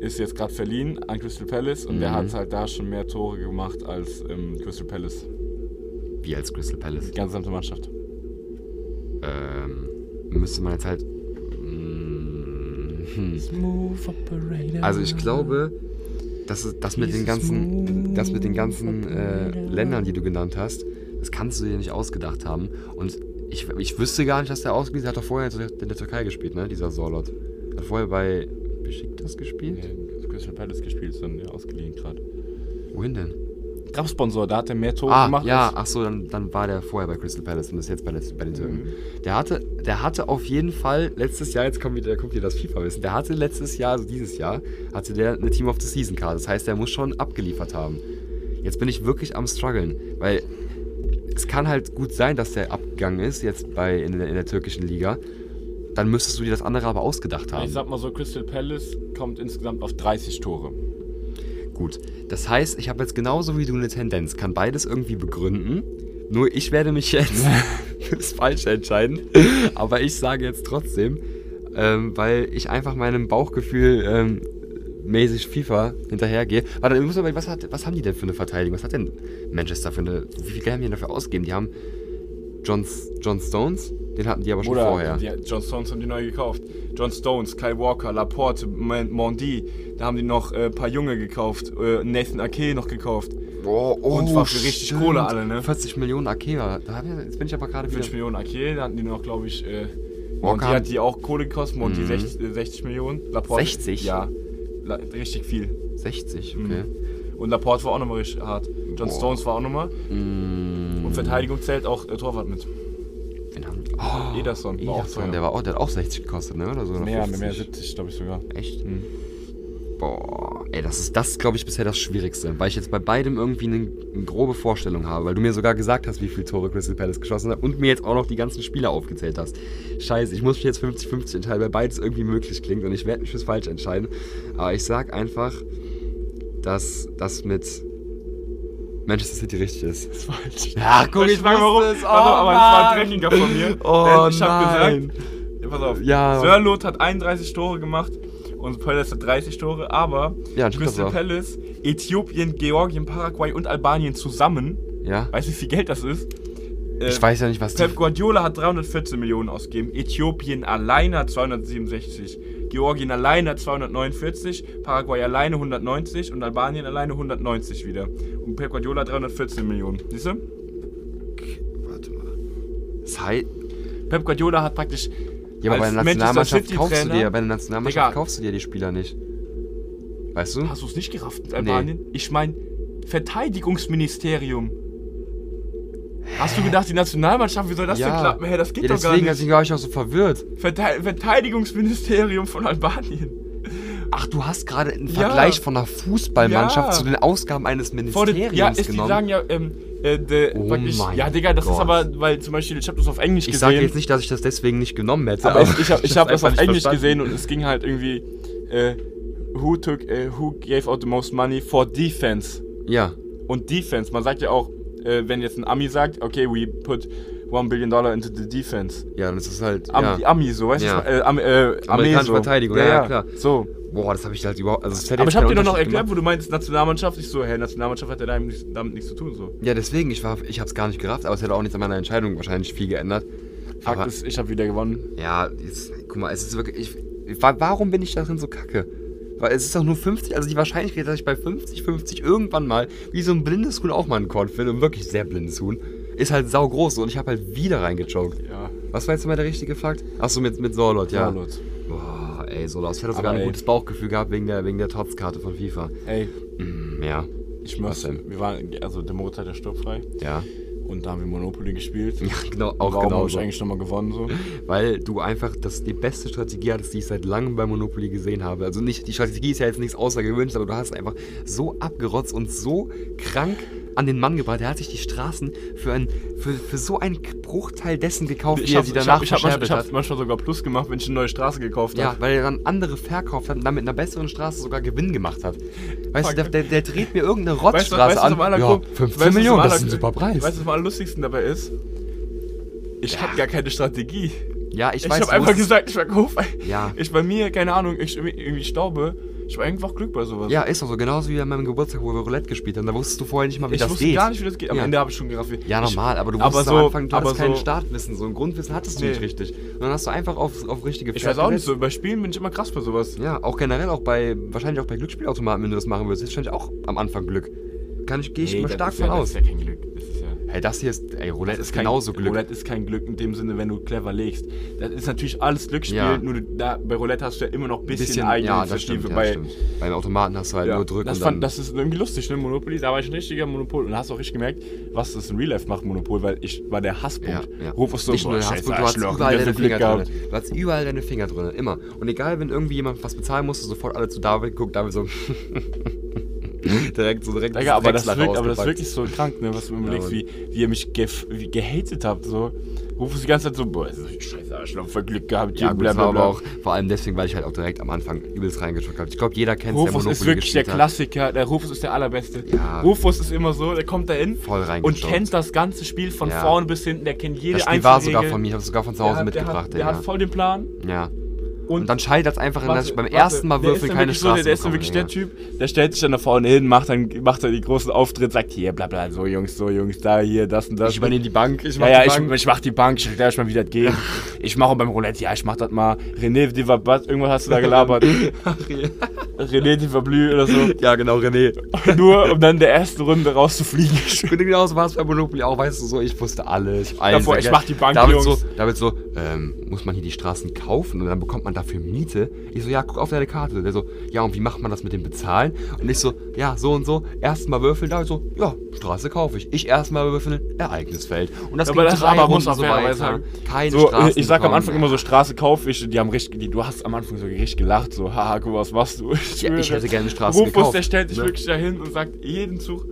ist jetzt gerade verliehen an Crystal Palace und der Mhm. hat halt da schon mehr Tore gemacht als ähm, Crystal Palace. Wie als Crystal Palace. Die ganze gesamte Mannschaft. Ähm, müsste man jetzt halt. Mm, hm. Smooth Operator. Also ich glaube, dass das mit den ganzen, das mit den ganzen äh, Ländern, die du genannt hast, das kannst du dir nicht ausgedacht haben. Und ich, ich wüsste gar nicht, dass der ausgeht. Der hat doch vorher in der Türkei gespielt, ne? Dieser Sorlot. Hat vorher bei Besiktas gespielt? Ja, Crystal Palace gespielt, ist dann ja, ausgeliehen gerade. Wohin denn? Trapsponsor, da hat er mehr Tore Ah, gemacht. ja, ach so, dann, dann war der vorher bei Crystal Palace und ist jetzt bei, den- bei den Türken. Mhm. Der hatte, der hatte auf jeden Fall letztes Jahr, jetzt kommt wieder, kommt wieder das FIFA-Wissen, der hatte letztes Jahr, also dieses Jahr, hatte der eine Team of the Season Card. Das heißt, der muss schon abgeliefert haben. Jetzt bin ich wirklich am struggeln, weil es kann halt gut sein, dass der abgegangen ist, jetzt bei, in, der- in der türkischen Liga. Dann müsstest du dir das andere aber ausgedacht haben. Ich sag mal so, Crystal Palace kommt insgesamt auf 30 Tore. Gut, das heißt, ich habe jetzt genauso wie du eine Tendenz, kann beides irgendwie begründen. Nur ich werde mich jetzt fürs Falsche entscheiden. Aber ich sage jetzt trotzdem, ähm, weil ich einfach meinem Bauchgefühl ähm, mäßig FIFA hinterhergehe. Warte, ich muss aber, was, hat, was haben die denn für eine Verteidigung? Was hat denn Manchester für eine. Wie viel Geld haben die denn dafür ausgegeben? Die haben John, John Stones, den hatten die aber schon Oder vorher. Die, John Stones haben die neu gekauft. John Stones, Kyle Walker, Laporte, Mondi. Da haben die noch ein äh, paar Junge gekauft. Äh, Nathan Ake noch gekauft. Oh, Und zwar für richtig Kohle alle, ne? 40 Millionen Akea. Da hab ich, jetzt bin ich aber gerade wieder. 40 Millionen Ake. Da hatten die noch, glaube ich, äh, haben- hat die auch Kohle gekostet. Monti Mhm. 60, äh, 60 Millionen. Laporte, 60? Ja. La richtig viel. 60, okay. Mhm. Und Laporte war auch nochmal richtig hart. John Boah. Stones war auch nochmal. Mm. Und Verteidigung zählt auch äh, Torwart mit. Wen haben die? Oh, Ederson war auch teuer. der, war auch, der hat auch 60 gekostet, ne? Oder so? Mehr, 50. mehr 70, glaube ich sogar. Echt? Mhm. Boah, ey, das ist das, glaube ich, bisher das Schwierigste, weil ich jetzt bei beidem irgendwie eine, eine grobe Vorstellung habe, weil du mir sogar gesagt hast, wie viele Tore Crystal Palace geschossen hat und mir jetzt auch noch die ganzen Spieler aufgezählt hast. Scheiße, ich muss mich jetzt 50-50 entscheiden, weil beides irgendwie möglich klingt und ich werde mich fürs Falsch entscheiden. Aber ich sag einfach, dass das mit Manchester City richtig ist. Das ist falsch. Ja, guck, ich ich sag warum. wusste es. Oh, aber das war ein. Dreckiger von mir. Oh, ich nein. gesagt, ja, pass auf, Ja. Sörlot hat 31 Tore gemacht und Palace hat 30 Tore, aber Ja, Crystal. Palace, Äthiopien, Georgien, Paraguay und Albanien zusammen, Ja? weißt du, wie viel Geld das ist? Äh, Ich weiß ja nicht, was die Pep Guardiola hat 314 Millionen ausgegeben, Äthiopien alleine hat 267, Georgien alleine hat 249, Paraguay alleine 190 und Albanien alleine 190 wieder. Und Pep Guardiola hat 314 Millionen. Siehst du? Warte mal. Das heißt, Pep Guardiola hat praktisch ja, aber bei der Nationalmannschaft kaufst du dir, bei der Nationalmannschaft Digga. kaufst du dir die Spieler nicht. Weißt du? Hast du es nicht gerafft mit Albanien? Ich meine, Verteidigungsministerium. Hast du gedacht, die Nationalmannschaft, wie soll das denn klappen? Hä, das geht ja, doch gar nicht. deswegen war ich auch so verwirrt. Verte Verteidigungsministerium von Albanien. Ach, du hast gerade einen Ja. Vergleich von einer Fußballmannschaft Ja. zu den Ausgaben eines Ministeriums ja, ist, die genommen. sagen ja, ähm, äh, de, Oh praktisch, mein ja, Digga, das ist Gott. aber, weil zum Beispiel, ich habe das auf Englisch ich gesehen. sage jetzt nicht, dass ich das deswegen nicht genommen hätte. aber ich, ich habe ich hab das auf Englisch verstanden. gesehen und es ging halt irgendwie, äh, who took, äh, who gave out the most money for defense? Ja, Und Defense, man sagt ja auch, äh, wenn jetzt ein Ami sagt, okay, we put one billion dollar into the defense. ja, das ist halt. Am, ja. Die Ami so, weißt du? Ja. meine? Äh, Am, äh, Amerikanische so. Verteidigung, ja, ja, klar. So. Boah, das habe ich halt überhaupt. Also das Aber ich habe dir doch noch erklärt, wo du meinst, Nationalmannschaft. Ich so, hä, Nationalmannschaft hat ja damit nichts, damit nichts zu tun. So. Ja, deswegen, ich, war, ich habe es gar nicht gerafft, aber es hätte auch nichts an meiner Entscheidung wahrscheinlich viel geändert. Fakt Aber- ist, ich habe wieder gewonnen. Ja, jetzt, guck mal, es ist wirklich. Ich, wa- warum bin ich darin so kacke? Weil es ist doch nur 50, also die Wahrscheinlichkeit, dass ich bei 50, 50 irgendwann mal, wie so ein blindes Huhn auch mal einen Korn finde, ein wirklich sehr blindes Huhn, ist halt sau groß und ich habe halt wieder reingechoked. Ja. Was war jetzt mal der richtige Fakt? Achso, mit, mit Sorlot, ja. Charlotte. Boah, ey, Sorlot. Ich hatte sogar ein gutes Bauchgefühl gehabt wegen der, wegen der Trotzkarte von FIFA. Ey, Mm, ja, ich muss. Wir waren, also der Moritz hat ja sturmfrei. ja. Und da haben wir Monopoly gespielt. Ja, genau, auch Warum genau habe ich so. eigentlich nochmal gewonnen? So? Weil du einfach das die beste Strategie hattest, die ich seit langem bei Monopoly gesehen habe. Also nicht, die Strategie ist ja jetzt nichts Außergewöhnliches, aber du hast einfach so abgerotzt und so krank an den Mann gebracht. Er hat sich die Straßen für, ein, für, für so einen Bruchteil dessen gekauft, wie Ich er habe sie ich danach hab, ich hab manchmal, verscherbelt ich hab hat. manchmal sogar Plus gemacht, wenn ich eine neue Straße gekauft Ja, habe. weil er dann andere verkauft hat und dann mit einer besseren Straße sogar Gewinn gemacht hat. Weißt du, der, der, der dreht mir irgendeine Weißt du, Rotzstraße weißt du, an. ja, guck, 15 weißt Millionen, das ist ein super Preis. Weißt du, was am allerlustigsten dabei ist? Ich Ja. hab gar keine Strategie. ja, ich, Ich, weiß, hab du einfach gesagt, ich verkaufe. Ja. Ich bei mir, keine Ahnung, ich irgendwie staube. Ich war einfach Glück bei sowas. Ja, ist doch so. Genauso wie an meinem Geburtstag, wo wir Roulette gespielt haben. Da wusstest du vorher nicht mal, wie ich das wusste geht. gar nicht, wie das geht. Am Ja. Ende habe ich schon gerafft. Ja, ich, normal, aber du aber wusstest so- am Anfang, du aber hattest kein so- Startwissen, so ein Grundwissen hattest du Nee. nicht richtig. Und dann hast du einfach auf, auf richtige Ich Pferde weiß auch nicht so. Bei Spielen bin ich immer krass bei sowas. Ja, auch generell auch bei, wahrscheinlich auch bei Glücksspielautomaten, wenn du das machen würdest, ist wahrscheinlich auch am Anfang Glück. Kann ich, gehe ich Nee, mal das stark von ja, Das aus. ist ja kein Glück. Ist. Hey, das hier ist, ey, Roulette Das ist, kein- genauso Glück. Roulette ist kein Glück in dem Sinne, wenn du clever legst. Das ist natürlich alles Glücksspiel, Ja. nur da, bei Roulette hast du ja immer noch ein bisschen, bisschen, eigene ja, das stimmt, Initiative. ja, bei, stimmt. Beim Automaten hast du halt Ja, nur drücken das, fand, das ist irgendwie lustig, ne? Monopoly, da war ich ein richtiger Monopol. Und da hast du auch richtig gemerkt, was das in Real Life macht, Monopol, weil ich war der Hasspunkt. ja, ja. Rufus so, Nicht nur der Hasspunkt, du hast überall deine Finger drin. Du hast überall deine Finger drin, immer. Und egal, wenn irgendwie jemand was bezahlen musste, sofort alle zu David guckt, David so direkt so direkt Digga, aber das, wirkt, aber das ist wirklich so krank, ne? Was du überlegst, Mann. wie, wie ihr mich gef wie gehatet habt. So. Rufus die ganze Zeit so, boah, das ist ein scheiße Arschloch, voll Glück gehabt. Ja, gut, bla, das war bla, aber auch vor allem deswegen, weil ich halt auch direkt am Anfang übelst reingeschaut habe. Ich glaube, jeder kennt der Rufus Monopoly ist wirklich der. Klassiker. Der Rufus ist der allerbeste. Ja. Rufus ist immer so, der kommt da hin Voll und kennt das ganze Spiel von Ja. vorne bis hinten. Der kennt jede Das Spiel einzelne war sogar Regel. von mir, ich habe es sogar von zu Der Hause hat- mitgebracht, Der hat, der Digga. hat voll den Plan. Ja. Und, Und dann scheitert es einfach, in, dass ich beim warte, ersten Mal würfeln dann keine so, Straße der, ist dann wirklich der. Typ, der stellt sich dann da vorne hin, macht dann, macht dann die großen Auftritt, sagt hier, bla bla, so Jungs, so Jungs, da, hier, das und das. Ich übernehme die Bank, ich ja, mach ja, die ich, Bank. ich mach die Bank, ich erkläre euch mal, wie das geht. Ich mache beim Roulette, ja, ich mach das mal. René Divabat, irgendwas hast du da gelabert. René Divablü oder so. ja, genau, René. Nur, um dann in der ersten Runde rauszufliegen. Und genau so war es bei Monopoly auch, weißt du, so, ich wusste alles. Ich, alles Davor, ich mach die Bank, David Jungs. so, David so ähm, muss man hier die Straßen kaufen und dann bekommt man dafür Miete? Ich so, ja, guck auf deine Karte. Der so, ja, und wie macht man das mit dem Bezahlen? Und ich so, ja, so und so, erstmal würfeln. David so, ja, Straße kaufe ich. Ich erstmal würfeln, Ereignisfeld. Und das Aber ging das drei aber Runden muss so weiter. sagen. Keine So, Straßen ich sag am. Anfang immer so, Straße kauf ich. Die haben richtig, die, du hast am Anfang so richtig gelacht, so, haha, guck mal, was machst du? Ja, ich hätte gerne Straßen Rufus, gekauft. der stellt sich ne? wirklich dahin und sagt jeden Zug.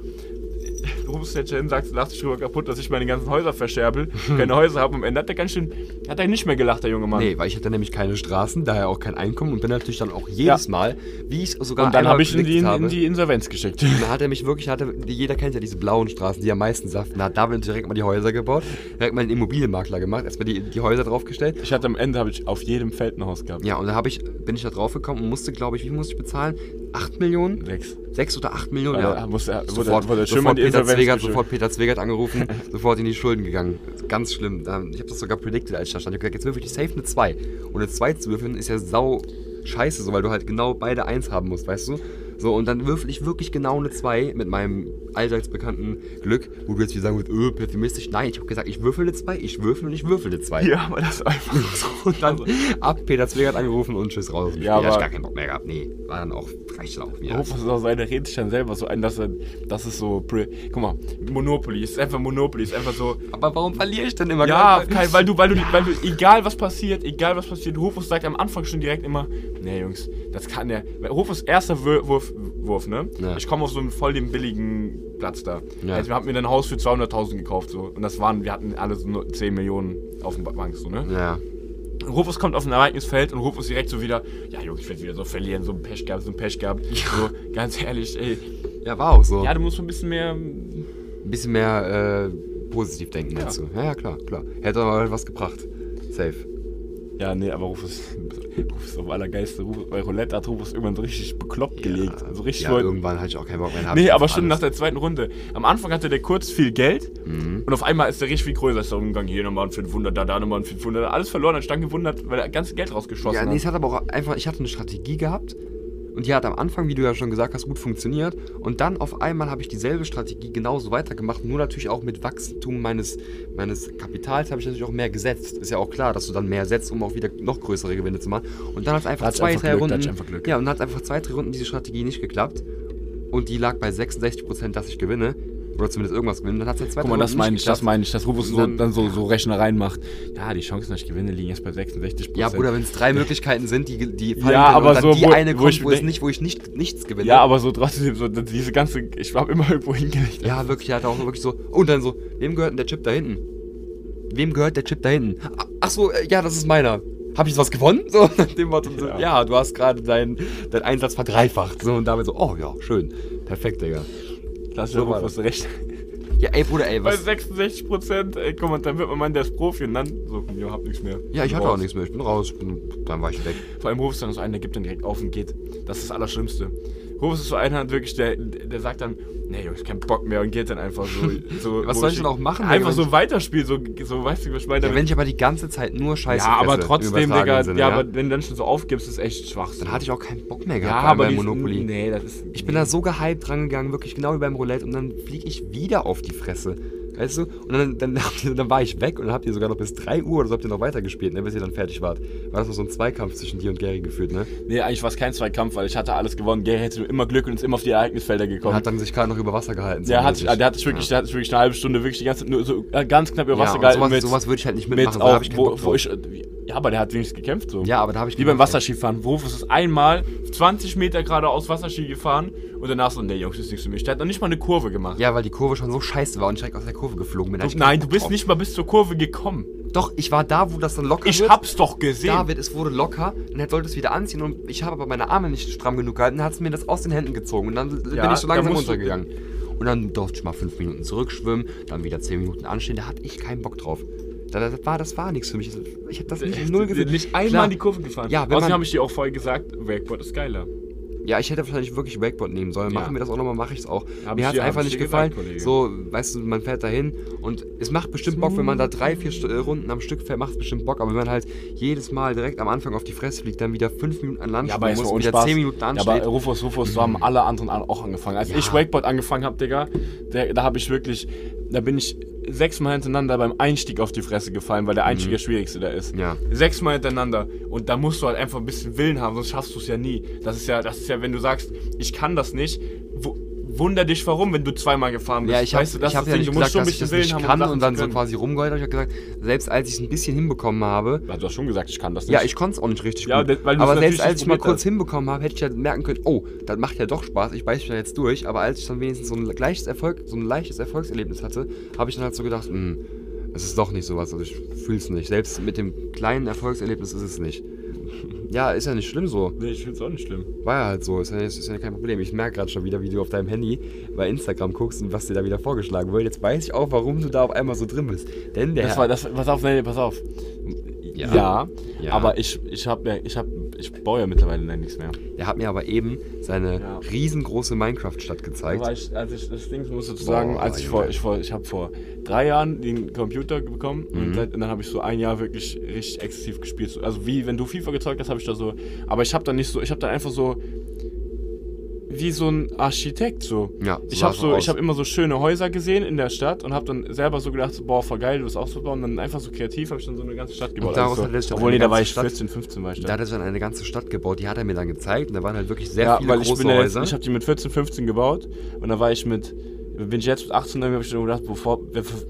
Stellt sich dahin und sagt, lass dich drüber kaputt, dass ich meine ganzen Häuser verscherbel, keine Häuser habe. Am Ende hat er ganz schön, hat er nicht mehr gelacht, der junge Mann. Nee, weil ich hatte nämlich keine Straßen, daher auch kein Einkommen und bin natürlich dann auch jedes Mal, wie ich sogar und dann habe ich ihn in in, die Insolvenz geschickt. Und dann hat er mich wirklich, hatte, jeder kennt ja diese blauen Straßen, die am meisten saften. Da hat David direkt mal die Häuser gebaut, direkt mal einen Immobilienmakler gemacht, erstmal die, die Häuser draufgestellt. Ich hatte am Ende habe ich auf jedem Feld ein Haus gehabt. Ja, und dann ich, bin ich da drauf gekommen und musste, glaube ich, wie musste ich bezahlen? 8 Millionen? Sechs. 6 oder 8 Millionen? Ja, Ja. da musste er- wurde- sofort, wurde sofort, Peter Zwegert, sofort Peter Zwegert angerufen, sofort in die Schulden gegangen. Ganz schlimm. Ich habe das sogar predicted, als ich da stand. Ich habe gesagt, jetzt würfel ich safe eine 2. Und eine 2 zu würfeln ist ja sau scheiße, so, weil du halt genau beide 1 haben musst, weißt du? So, und dann würfel ich wirklich genau eine 2 mit meinem allseits bekannten Glück, wo du jetzt wieder sagen würdest, öh, pessimistisch. Nein, ich habe gesagt, ich würfel eine 2, ich würfel und ich würfel eine 2. Ja, aber das ist einfach so. Und dann ab Peter Zwingert angerufen und tschüss raus. Ja, aber- ich gar keinen Bock mehr gehabt. Nee, war dann auch, reicht dann auch mir. Rufus ist auch seine redet sich dann selber so ein, dass er, das ist so, guck mal, Monopoly, ist einfach Monopoly, ist einfach so, Aber warum verliere ich denn immer? ja? Kai, weil du, weil du, weil du, egal was passiert, egal was passiert, Rufus sagt am Anfang schon direkt immer, nee Jungs, das kann der, Rufus erster Wurf, Wurf, ne? Ja. Ich komme auf so einen voll den billigen Platz da. Ja. Also wir haben mir ein Haus für 200.000 gekauft, so, und das waren, wir hatten alle so nur 10 Millionen auf dem Bank, so, ne? Ja. Rufus kommt auf ein Ereignisfeld und Rufus direkt so wieder, ja Jungs, ich werde wieder so verlieren, so ein Pech gehabt, so ein Pech gehabt. So, ganz ehrlich, ey. Ja, war auch so. Ja, du musst so ein bisschen mehr. Ein bisschen mehr äh, positiv denken Ja. dazu. Ja, ja, klar, klar. Hätte aber was gebracht. Safe. Ja, nee, aber Rufus, Rufus auf allergeilste. Rufus, bei Roulette hat Rufus irgendwann so richtig bekloppt gelegt. Also richtig ja, irgendwann hatte ich auch keinen Bock mehr. Nee, aber schon nach alles- der zweiten Runde. Am Anfang hatte der kurz viel Geld Mhm. und auf einmal ist der richtig viel größer. Ist da umgegangen, hier nochmal ein 500, da, da nochmal ein 500. Alles verloren, dann stand gewundert, weil er ganz Geld rausgeschossen Ja, nee, hat. es hat aber auch einfach, ich hatte eine Strategie gehabt und die hat am Anfang, wie du ja schon gesagt hast, gut funktioniert. Und dann auf einmal habe ich dieselbe Strategie genauso weitergemacht, nur natürlich auch mit Wachstum meines, meines Kapitals habe ich natürlich auch mehr gesetzt. Ist ja auch klar, dass du dann mehr setzt, um auch wieder noch größere Gewinne zu machen. Und dann hat es einfach hat's zwei, einfach drei Glück, Runden. einfach. Ja, und hat einfach zwei, drei Runden diese Strategie nicht geklappt. Und die lag bei 66%, dass ich gewinne. Oder zumindest irgendwas gewinne. Dann hat es halt zwei, Guck mal, das meine ich, das meine ich, dass Rufus so, Dann- so, so Rechnereien macht. Ja, die Chancen, dass ich gewinne, liegen jetzt bei 66 Ja, Bruder, wenn es drei Möglichkeiten sind, die, die fallen Ja, können aber dann so, die wo- eine wo kommt, ich wo, denk- nicht, wo ich nicht, nichts gewinne. Ja, aber so trotzdem, so diese ganze, ich habe immer irgendwo hingelegt. Ja, wirklich, er hat auch wirklich so. Und dann so, wem gehört denn der Chip da hinten? Wem gehört der Chip da hinten? Ach so, äh, ja, das ist meiner. Hab ich was gewonnen? So, nach dem Motto, so, Ja. ja. du hast gerade deinen dein Einsatz verdreifacht. So, und damit so, oh ja, schön. Perfekt, Digga. Lass So Rufus recht. Ja, ey, Bruder, ey, Bei was. 66 Prozent, ey, guck mal, dann wird man meinen, der ist Profi und dann so, jo, hab nichts mehr. Ja, ich hatte auch raus. nichts mehr. Ich bin raus. Ich bin, dann war ich weg. Vor allem Rufus dann so einen, der gibt dann direkt auf und geht. Das ist das Allerschlimmste. Rufus ist so einer, wirklich, der, der sagt dann, nee, Jungs, kein Bock mehr und geht dann einfach so. so Was soll ich denn auch machen, Einfach so weiterspielen, so, so weißt du, was ich meine? Ja, wenn ich aber die ganze Zeit nur Scheiße ja, aber trotzdem, Digga, Sinne, ja, aber wenn du dann schon so aufgibst, ist echt schwach. Dann hatte ich auch keinen Bock mehr ja, gehabt aber beim Monopoly. Nee, das ist. Ich bin da so gehypt rangegangen, wirklich genau wie beim Roulette und dann fliege ich wieder auf die Fresse. Weißt du? Und dann, dann, ihr, dann war ich weg und dann habt ihr sogar noch bis 3 Uhr oder so habt ihr noch weitergespielt, ne, bis ihr dann fertig wart. War das noch so ein Zweikampf zwischen dir und Gary geführt, ne? Nee, eigentlich war es kein Zweikampf, weil ich hatte alles gewonnen. Gary hätte immer Glück und ist immer auf die Ereignisfelder gekommen. hat dann sich gerade noch über Wasser gehalten. so der, hat, der hat sich wirklich, der hat sich wirklich eine halbe Stunde wirklich die ganze Zeit nur so äh, ganz knapp über ja, Wasser und gehalten. sowas, mit, sowas würde ich halt nicht mit mitmachen, auch, hab ich wo, wo ich, ja, aber der hat wenigstens gekämpft so. Ja, aber da habe ich Wie beim. Wasserskifahren. Rufus ist einmal 20 Meter geradeaus Wasserski gefahren und danach so, nee, Jungs, das ist nichts für mich. Der hat noch nicht mal eine Kurve gemacht. Ja, weil die Kurve schon so scheiße war und ich direkt aus der Kurve geflogen bin. Du, ich nein, du bist drauf. nicht mal bis zur Kurve gekommen. Doch, ich war da, wo das dann locker Ich wird. hab's doch gesehen. David, es wurde locker, dann hätte- sollte es wieder anziehen und ich habe aber meine Arme nicht stramm genug gehalten, dann hat es mir das aus den Händen gezogen und dann bin Ja, ich so langsam runtergegangen. Und dann durfte ich mal fünf Minuten zurückschwimmen, dann wieder zehn Minuten anstehen, da hatte ich keinen Bock drauf. Da- Das war, das war nichts für mich. Ich habe das nicht null gesehen. Nicht einmal Klar. in die Kurve gefahren. Ja, Außerdem habe ich dir auch vorher gesagt, Wakeboard ist geiler. Ja, ich hätte wahrscheinlich wirklich Wakeboard nehmen sollen. Ja. Machen wir das auch nochmal, mache ich es auch. Hab Mir ich hat es einfach ich nicht gefallen. gesagt, so, weißt du, man fährt dahin und es macht bestimmt Bock, wenn man da drei, vier St äh, Runden am Stück fährt, macht es bestimmt Bock. Aber wenn man halt jedes Mal direkt am Anfang auf die Fresse fliegt, dann wieder fünf Minuten an Land Ja, aber muss wieder Spaß. zehn Minuten Ja, ansteht. aber Rufus, Rufus, so haben alle anderen auch angefangen. Als Ja. ich Wakeboard angefangen habe, Digga, der, da habe ich wirklich, da bin ich sechsmal hintereinander beim Einstieg auf die Fresse gefallen, weil der Einstieg der schwierigste da ist. Mhm. Ja. Sechsmal hintereinander. Und da musst du halt einfach ein bisschen Willen haben, sonst schaffst du es ja nie. Das ist ja, das ist ja, wenn du sagst, ich kann das nicht, wu- wunder dich warum, wenn du zweimal gefahren bist. Ja, ich habe weißt du, das ich hab ja nicht Ding. Du musst gesagt, dass ich bisschen das nicht kann und dann so quasi rumgeheult habe. Ich habe gesagt, selbst als ich es ein bisschen hinbekommen habe, Ja, du hast schon gesagt, ich kann das nicht. ja, ich konnte es auch nicht richtig Ja, gut. aber selbst als ich mal kurz hast. hinbekommen habe, hätte ich ja merken können, oh, das macht ja doch Spaß, ich beiß mich da jetzt durch. Aber als ich dann wenigstens so ein leichtes, Erfolg, so ein leichtes Erfolgserlebnis hatte, habe ich dann halt so gedacht, hm, es ist doch nicht sowas, also ich fühle es nicht. Selbst mit dem kleinen Erfolgserlebnis ist es nicht. Ja, ist ja nicht schlimm so. Nee, ich find's auch nicht schlimm. War ja halt so, ist ja, ist ja kein Problem. Ich merke gerade schon wieder, wie du auf deinem Handy bei Instagram guckst und was dir da wieder vorgeschlagen wird. Jetzt weiß ich auch, warum du da auf einmal so drin bist. Denn der Das war, das, pass auf, nee, pass auf. Ja. Ja, Ja. aber ich, ich hab ja, ich hab, ich baue ja mittlerweile nichts mehr. Der hat mir aber eben seine Ja. riesengroße Minecraft-Stadt gezeigt. Aber ich, als ich das Ding muss sozusagen, Boah, als ich vor, ich vor, ich habe vor drei Jahren den Computer bekommen Mhm. und, seit, und dann habe ich so ein Jahr wirklich richtig exzessiv gespielt. So, Also wie wenn du FIFA gezeugt hast, habe ich da so, aber ich habe dann nicht so, ich habe dann einfach so wie so ein Architekt so. Ja, Ich habe so, aus. ich habe immer so schöne Häuser gesehen in der Stadt und habe dann selber so gedacht, so, boah, voll geil, du wirst auch so bauen. Und dann einfach so kreativ habe ich dann so eine ganze Stadt gebaut. daraus Also hat er so, obwohl, nee, da war ich Stadt- 14, 15 war ich Da da. hat er dann eine ganze Stadt gebaut, die hat er mir dann gezeigt und da waren halt wirklich sehr Ja, viele weil ich große bin ja jetzt, Häuser. ich habe die mit 14, 15 gebaut und dann war ich mit, bin ich jetzt mit 18, dann habe ich schon gedacht, bevor,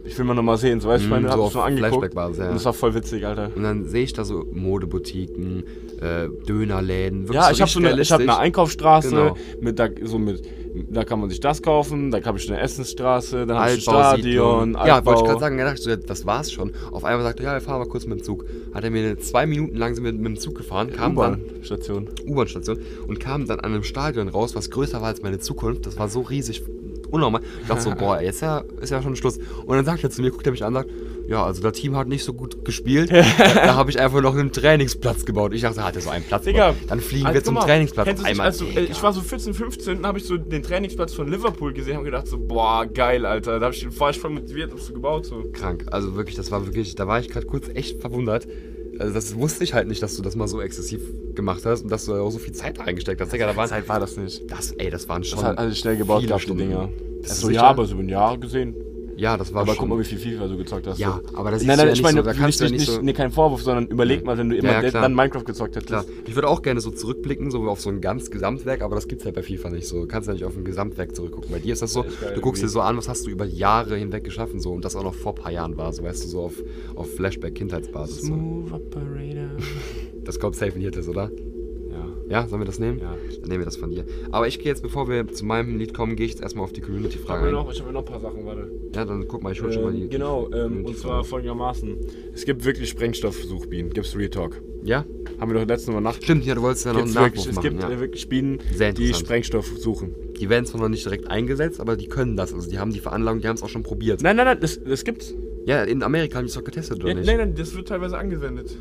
ich will mal nochmal sehen, so weißt du, ich Mhm, meine, so hab es nur angeguckt ja. und das war voll witzig, Alter. und dann sehe ich da so Modebutiken, äh, Dönerläden, wirklich Ja, ich habe so eine, ich hab eine. Einkaufsstraße, Genau. mit, da, so mit, da kann man sich das kaufen, da habe ich eine Essensstraße, dann habe ich ein. Stadion, Ja, wollte ich Altbau. gerade sagen, dachte ich ja, das war's schon. Auf einmal sagte er, ja, wir fahren mal kurz mit dem Zug. Hat er mir zwei Minuten lang wir mit dem Zug gefahren, kam dann U-Bahn-Station. U-Bahn-Station und kam dann an einem Stadion raus, was größer war als meine Zukunft. Das war so riesig, unnormal. Ich dachte so, boah, jetzt ja, ist ja schon Schluss. Und dann sagt er zu mir, guckt er mich an und sagt, ja, also das Team hat nicht so gut gespielt. da da habe ich einfach noch einen Trainingsplatz gebaut. Ich dachte, hat er so einen Platz Digga, gebaut. Dann fliegen Also, wir zum mal, Trainingsplatz. einmal, also, ich war so 14, 15, habe ich so den Trainingsplatz von Liverpool gesehen und gedacht so, boah, geil, Alter. Da hab ich, war ich voll motiviert, hab's so gebaut so. krank. Also wirklich, das war wirklich, da war ich gerade kurz echt verwundert. Also das wusste ich halt nicht, dass du das mal so exzessiv gemacht hast und dass du da auch so viel Zeit reingesteckt hast. Digga, da waren, Zeit war das nicht. das, ey, das waren schon Das hat alles schnell gebaut viele gehabt, die. Dinger. Das ist ja, sicher- aber so in Jahren gesehen. Ja, das war Aber schon. guck mal, wie viel FIFA du gezockt hast. Ja, so. aber das Nein, siehst nein, ja ich nicht meine, so, da kannst du ja nicht, nicht nicht, so- nee, kein Vorwurf, sondern überleg mal, wenn du immer Ja, ja, dann Minecraft gezockt hättest. Klar. Ich würde auch gerne so zurückblicken, so auf so ein ganz Gesamtwerk, aber das gibt's halt bei FIFA nicht so. Du kannst ja nicht auf ein Gesamtwerk zurückgucken. Bei dir ist das so, Ja, ist geil du guckst dir irgendwie. so an, was hast du über Jahre hinweg geschaffen, so und das auch noch vor ein paar Jahren war, so weißt du, so auf, auf Flashback-Kindheitsbasis. So. Smooth Operator. Das kommt safe in das, oder? Ja. Sollen wir das nehmen? Ja. Dann nehmen wir das von dir. Aber ich gehe jetzt, bevor wir zu meinem Lied kommen, gehe ich jetzt erstmal auf die Ich habe Community-Frage mir ein. noch, ich hab mir noch ein paar Sachen, warte. Ja, dann guck mal, ich hol schon mal die. Ähm, genau, ähm, und zwar folgendermaßen. Es gibt wirklich Sprengstoffsuchbienen, gibt's Real Talk. Ja? Haben wir doch letztes Mal nach. Stimmt, ja, du wolltest ja noch einen wirklich, Nachwurf es machen. gibt ja. äh, wirklich Bienen, die. Sprengstoff suchen. Die werden zwar noch nicht direkt eingesetzt, aber die können das. Also die haben die Veranlagung, die haben es auch schon probiert. Nein, nein, nein, das, das gibt's. Ja, in Amerika haben die es doch getestet, oder Ja, nicht? nein, nein, das wird teilweise angewendet.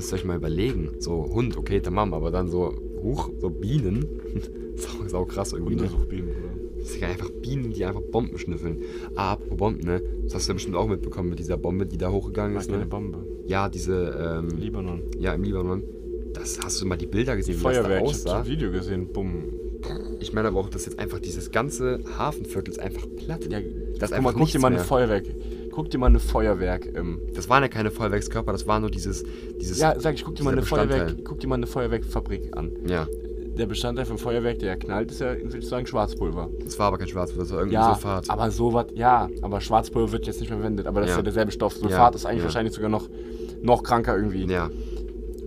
Müsst ihr euch mal überlegen. So, Hund, okay, tamam, aber dann so, huch, so Bienen. sau, sau krass irgendwie, ne? Untersuchbienen, Bruder. Das sind ja einfach Bienen, die einfach Bomben schnüffeln. Ah, apropos Bomben, ne? Das hast du ja bestimmt auch mitbekommen mit dieser Bombe, die da hochgegangen ist, ne? Bombe. Ja, diese, ähm, Libanon. ja, im Libanon. Das hast du mal die Bilder gesehen, wie Feuerwerk, das ich da hab aussah? das Video gesehen, bumm. Ich meine aber auch, dass jetzt einfach dieses ganze Hafenviertel ist einfach platt. Ja, das ist guck mal, einfach guck dir mal ein. Feuerwerk. Guck dir mal eine Feuerwerk. Ähm, Das waren ja keine Feuerwerkskörper, das war nur dieses, dieses ja, sag ich, guck dir mal eine. Feuerwerk, guck dir mal eine Feuerwerkfabrik an. Ja, Der Bestandteil vom Feuerwerk, der knallt, ist ja sozusagen Schwarzpulver. das war aber kein Schwarzpulver, das war irgendwie Ja, Sulfat. aber sowas, ja, aber Schwarzpulver wird jetzt nicht mehr verwendet, aber das Ja. ist ja derselbe Stoff. Sulfat Ja, ist eigentlich wahrscheinlich sogar noch, noch kranker irgendwie. Ja,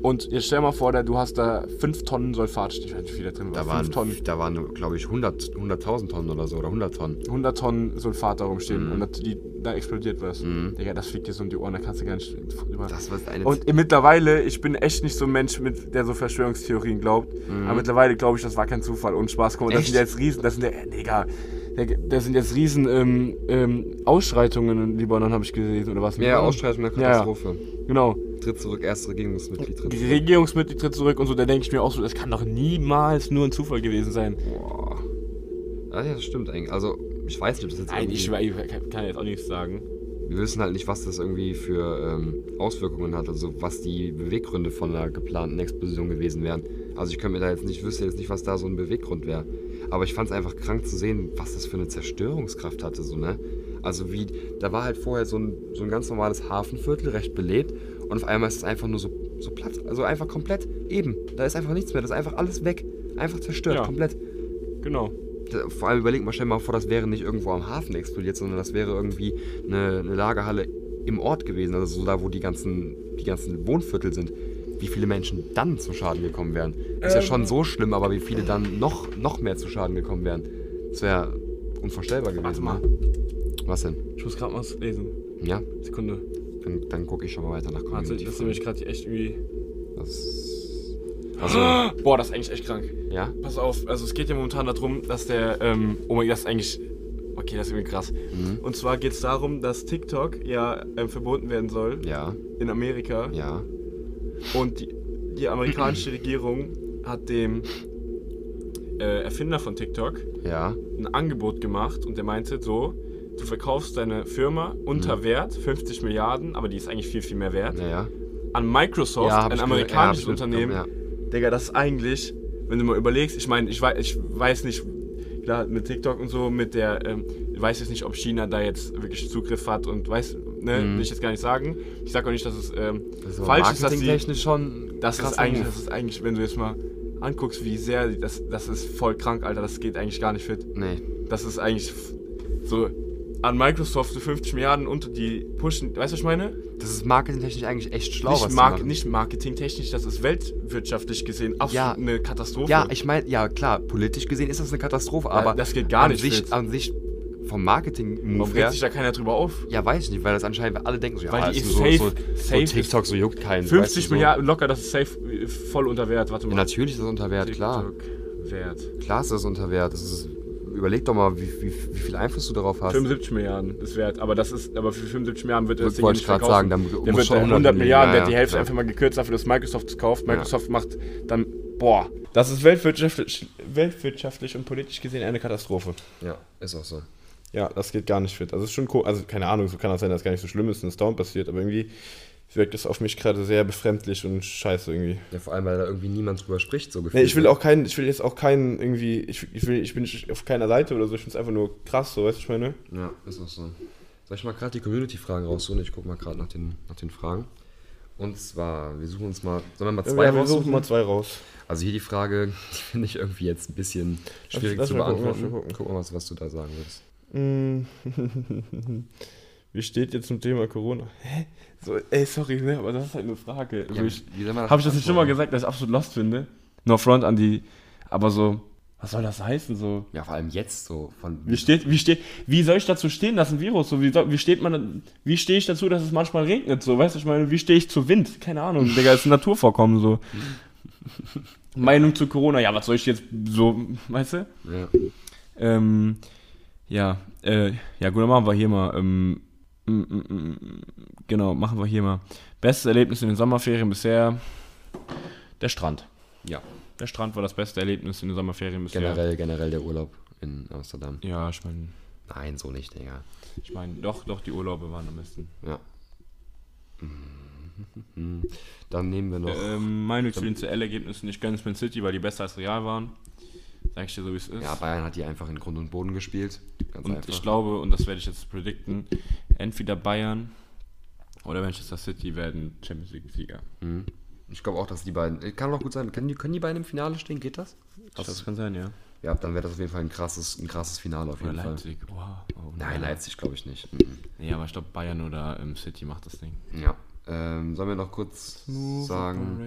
Und jetzt stell mal vor, du hast da 5 Tonnen Sulfat, ich weiß nicht, wie viel da drin war. da waren, 5 Tonnen, da waren glaube ich, 100 100.000 Tonnen oder so, oder 100 Tonnen. 100 Tonnen Sulfat da rumstehen Mhm. und das, die, da explodiert was. Mhm. Digga, das fliegt dir so um die Ohren, da kannst du gar nicht über. Das war eine... Und mittlerweile, ich bin echt nicht so ein Mensch, mit, der so Verschwörungstheorien glaubt. Aber mittlerweile glaube ich, das war kein Zufall und Spaß. Guck mal, das Mhm. Sind jetzt riesen, das sind ja, äh, Digga, das sind jetzt riesen ähm, ähm, Ausschreitungen in Libanon, habe ich gelesen, oder was? mehr Libanon? Ausschreitung der Ja, ja. Katastrophe. Genau. Tritt zurück, erste Regierungsmitglied tritt zurück. Regierungsmitglied tritt zurück und so, da denke ich mir auch so, das kann doch niemals nur ein Zufall gewesen sein. Boah. Ah, Ja, das stimmt eigentlich. Also, ich weiß nicht, ob das jetzt Nein, ich, ich kann jetzt auch nichts sagen. Wir wissen halt nicht, was das irgendwie für ähm, Auswirkungen hat, also was die Beweggründe von einer geplanten Explosion gewesen wären. Also ich könnte mir da jetzt nicht, wüsste jetzt nicht, was da so ein Beweggrund wäre. Aber ich fand es einfach krank zu sehen, was das für eine Zerstörungskraft hatte, so, ne? Also wie, da war halt vorher so ein, so ein ganz normales Hafenviertel, recht belebt, und auf einmal ist es einfach nur so, so platt, also einfach komplett eben. Da ist einfach nichts mehr, das ist einfach alles weg. Einfach zerstört, Ja. komplett. Genau. Vor allem überleg mal, stell mal vor, das wäre nicht irgendwo am Hafen explodiert, sondern das wäre irgendwie eine, eine Lagerhalle im Ort gewesen, also so da, wo die ganzen, die ganzen Wohnviertel sind. Wie viele Menschen dann zu Schaden gekommen wären. Ist ja Ähm. schon so schlimm, aber wie viele dann noch, noch mehr zu Schaden gekommen wären. Das wäre unvorstellbar gewesen. Warte mal. Ne? Was denn? Ich muss gerade was lesen. Ja, Sekunde. dann, dann gucke ich schon mal weiter nach Warte, Community. das ist nämlich gerade echt irgendwie. Was? Also, Boah, das ist eigentlich echt krank. ja? Pass auf, also es geht ja momentan darum, dass der, ähm, oh mein Gott, das ist eigentlich, okay, das ist irgendwie krass. Mhm. Und zwar geht es darum, dass TikTok ja ähm, verboten werden soll Ja, in Amerika. ja. Und die, die amerikanische Regierung hat dem äh, Erfinder von TikTok Ja, ein Angebot gemacht und der meinte so, du verkaufst deine Firma unter Mhm. Wert, 50 Milliarden, aber die ist eigentlich viel, viel mehr wert, ja, ja. an Microsoft, ja, ein amerikanisches ja, ich Unternehmen. mitbekommen, Digga, das ist eigentlich wenn du mal überlegst, ich meine, ich weiß, ich weiß nicht, klar, mit TikTok und so, mit der, ähm, ich weiß jetzt nicht, ob China da jetzt wirklich Zugriff hat und weiß, ne, Mhm. will ich jetzt gar nicht sagen. Ich sage auch nicht, dass es ähm, aber falsch ist, dass marketingtechnisch schon. das ist eigentlich, das ist eigentlich, wenn du jetzt mal anguckst, wie sehr, das, das ist voll krank, Alter, das geht eigentlich gar nicht fit. Nee. Das ist eigentlich so an Microsoft so 50 Milliarden unter die pushen, weißt du, was ich meine? Das ist marketingtechnisch eigentlich echt schlau, nicht, was Mar die nicht marketingtechnisch, das ist weltwirtschaftlich gesehen absolut Ja. eine Katastrophe. Ja, ich meine, ja klar, politisch gesehen ist das eine Katastrophe, Ja, aber das geht gar nicht sich, fit. an sich vom Marketing-Move regt her. sich da keiner drüber auf? Ja, weiß ich nicht, weil das anscheinend alle denken so, ja, Weil die ist ist so, safe- so, safe so TikTok, so juckt keinen. 50 weißt du, so. Milliarden locker, das ist safe voll unter Wert. Warte Ja, mal. natürlich ist das unter Wert, klar. TikTok Wert. Klar ist das unter Wert. Das ist, überleg doch mal, wie, wie, wie viel Einfluss du darauf hast. 75 Milliarden ist wert, aber das ist, aber für 75 Milliarden wird das Ding nicht ich gerade verkaufen. sagen, dann der muss wird schon 100, 100 Milliarden, der ja, hat die Hälfte ja. einfach mal gekürzt dafür, dass Microsoft es kauft. Microsoft macht dann, boah. Das ist weltwirtschaftlich, weltwirtschaftlich und politisch gesehen eine Katastrophe. Ja, ist auch so. Ja, das geht gar nicht fit. Also es ist schon cool, also keine Ahnung, so kann das sein, dass es gar nicht so schlimm ist und es dauernd passiert, aber irgendwie wirkt es auf mich gerade sehr befremdlich und scheiße irgendwie. Ja, vor allem, weil da irgendwie niemand drüber spricht, so Nee, gefühlt. ich will auch keinen, ich will jetzt auch keinen irgendwie, ich, ich will, ich bin auf keiner Seite oder so, ich finde es einfach nur krass, so, weißt du, ich meine? Ja, ist auch so. Soll ich mal gerade die Community-Fragen raussuchen? Ich gucke mal gerade nach den, nach den Fragen. Und zwar, wir suchen uns mal, sollen wir mal zwei ja, wir raussuchen? suchen mal zwei raus. Also hier die Frage, die finde ich irgendwie jetzt ein bisschen schwierig lass zu mal gucken, beantworten. lass mal gucken. Guck mal, was, was du da sagen würdest. Mm. Wie steht jetzt zum Thema Corona? Hä? So, ey, sorry, ne, aber das ist halt eine Frage. Ja, ich, wie soll man das Habe ich das nicht schon mal gesagt, dass ich absolut lost finde? No front an die, aber so, was soll das heißen, so? Ja, vor allem jetzt so. Wie steht, wie steht, wie soll ich dazu stehen, dass ein Virus, so, wie, wie steht man, wie stehe ich dazu, dass es manchmal regnet, so, weißt du, ich meine, wie stehe ich zu Wind? Keine Ahnung, Digga, ist ein Naturvorkommen, so. Meinung zu Corona, ja, was soll ich jetzt so, weißt du? Ja. Ähm, ja, äh, ja, gut, dann machen wir hier mal, ähm, mm, mm, mm, genau, machen wir hier mal. Bestes Erlebnis in den Sommerferien bisher, der Strand. ja, Der Strand war das beste Erlebnis in den Sommerferien bisher. generell, generell der Urlaub in Amsterdam. Ja, ich meine, Nein, so nicht, Digga. ich meine, doch, doch, die Urlaube waren am besten. Ja. Mhm. Dann nehmen wir noch. Ähm, meine zu den CL-Ergebnissen, ich gönne es Man City, weil die besser als Real waren. Sag ich dir so, wie es ist. Ja, Bayern hat die einfach in Grund und Boden gespielt. Ganz und einfach. ich glaube, und das werde ich jetzt predikten, entweder Bayern oder Manchester City werden Champions League-Sieger. Mhm. Ich glaube auch, dass die beiden. äh, Kann auch gut sein. Können die, können die beiden im Finale stehen? Geht das? Das kann sein, ja. Ja, dann wäre das auf jeden Fall ein krasses, ein krasses Finale auf Oder jeden Fall. Leipzig. Wow. Oh, Nein, ja. Leipzig glaube ich nicht. Mhm. Nee, aber ich glaube, Bayern oder ähm, City macht das Ding. Ja. Ähm, sollen wir noch kurz sagen,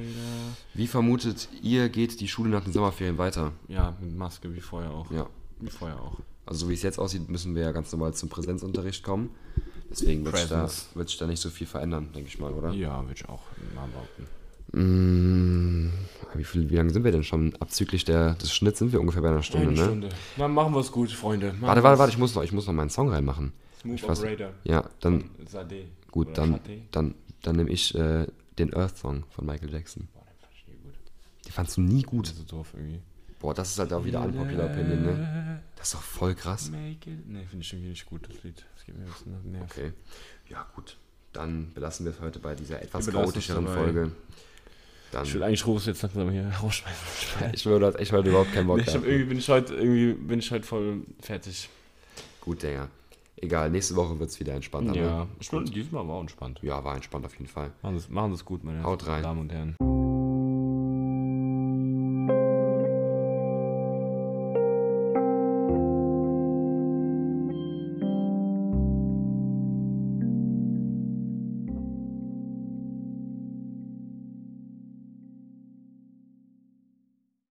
wie vermutet ihr, geht die Schule nach den Sommerferien weiter? Ja, mit Maske, wie vorher auch. Ja. Wie vorher auch. Also so wie es jetzt aussieht, müssen wir ja ganz normal zum Präsenzunterricht kommen. Deswegen wird sich, da, da nicht so viel verändern, denke ich mal, oder? Ja, würde ich auch mal behaupten. Mm, wie, viel, wie lange sind wir denn schon? Abzüglich der, des Schnitts sind wir ungefähr bei einer Stunde, Eine ne? Stunde. Na, machen wir es gut, Freunde. Machen Warte, warte, warte, ich muss noch, ich muss noch meinen Song reinmachen. Smooth Operator. Ja, dann, Sade. gut, Oder dann, Sade. dann, dann nehme ich äh, den Earth Song von Michael Jackson. Boah, den fand ich nie gut. Die fandst du nie gut. Das ist so doof irgendwie. Boah, das ist halt auch wieder unpopular Opinion, ne? Das ist doch voll krass. Make it. Nee, finde ich irgendwie nicht gut, das Lied. Das geht mir ein bisschen auf den Nerv. Okay. Ja, gut. Dann belassen wir es heute bei dieser etwas chaotischeren. Folge. Dann, Ich will eigentlich Rufus jetzt langsam hier rausschmeißen. ich will ich will überhaupt keinen Bock Nee, ich hab, haben. irgendwie bin ich heute irgendwie bin ich heute voll fertig. Gut, Digga. Egal, nächste Woche wird es wieder entspannter. Ja, Ne? diesmal war entspannt. ja, war entspannt auf jeden Fall. Machen Sie es machen Sie es gut, meine Haut rein. Damen und Herren.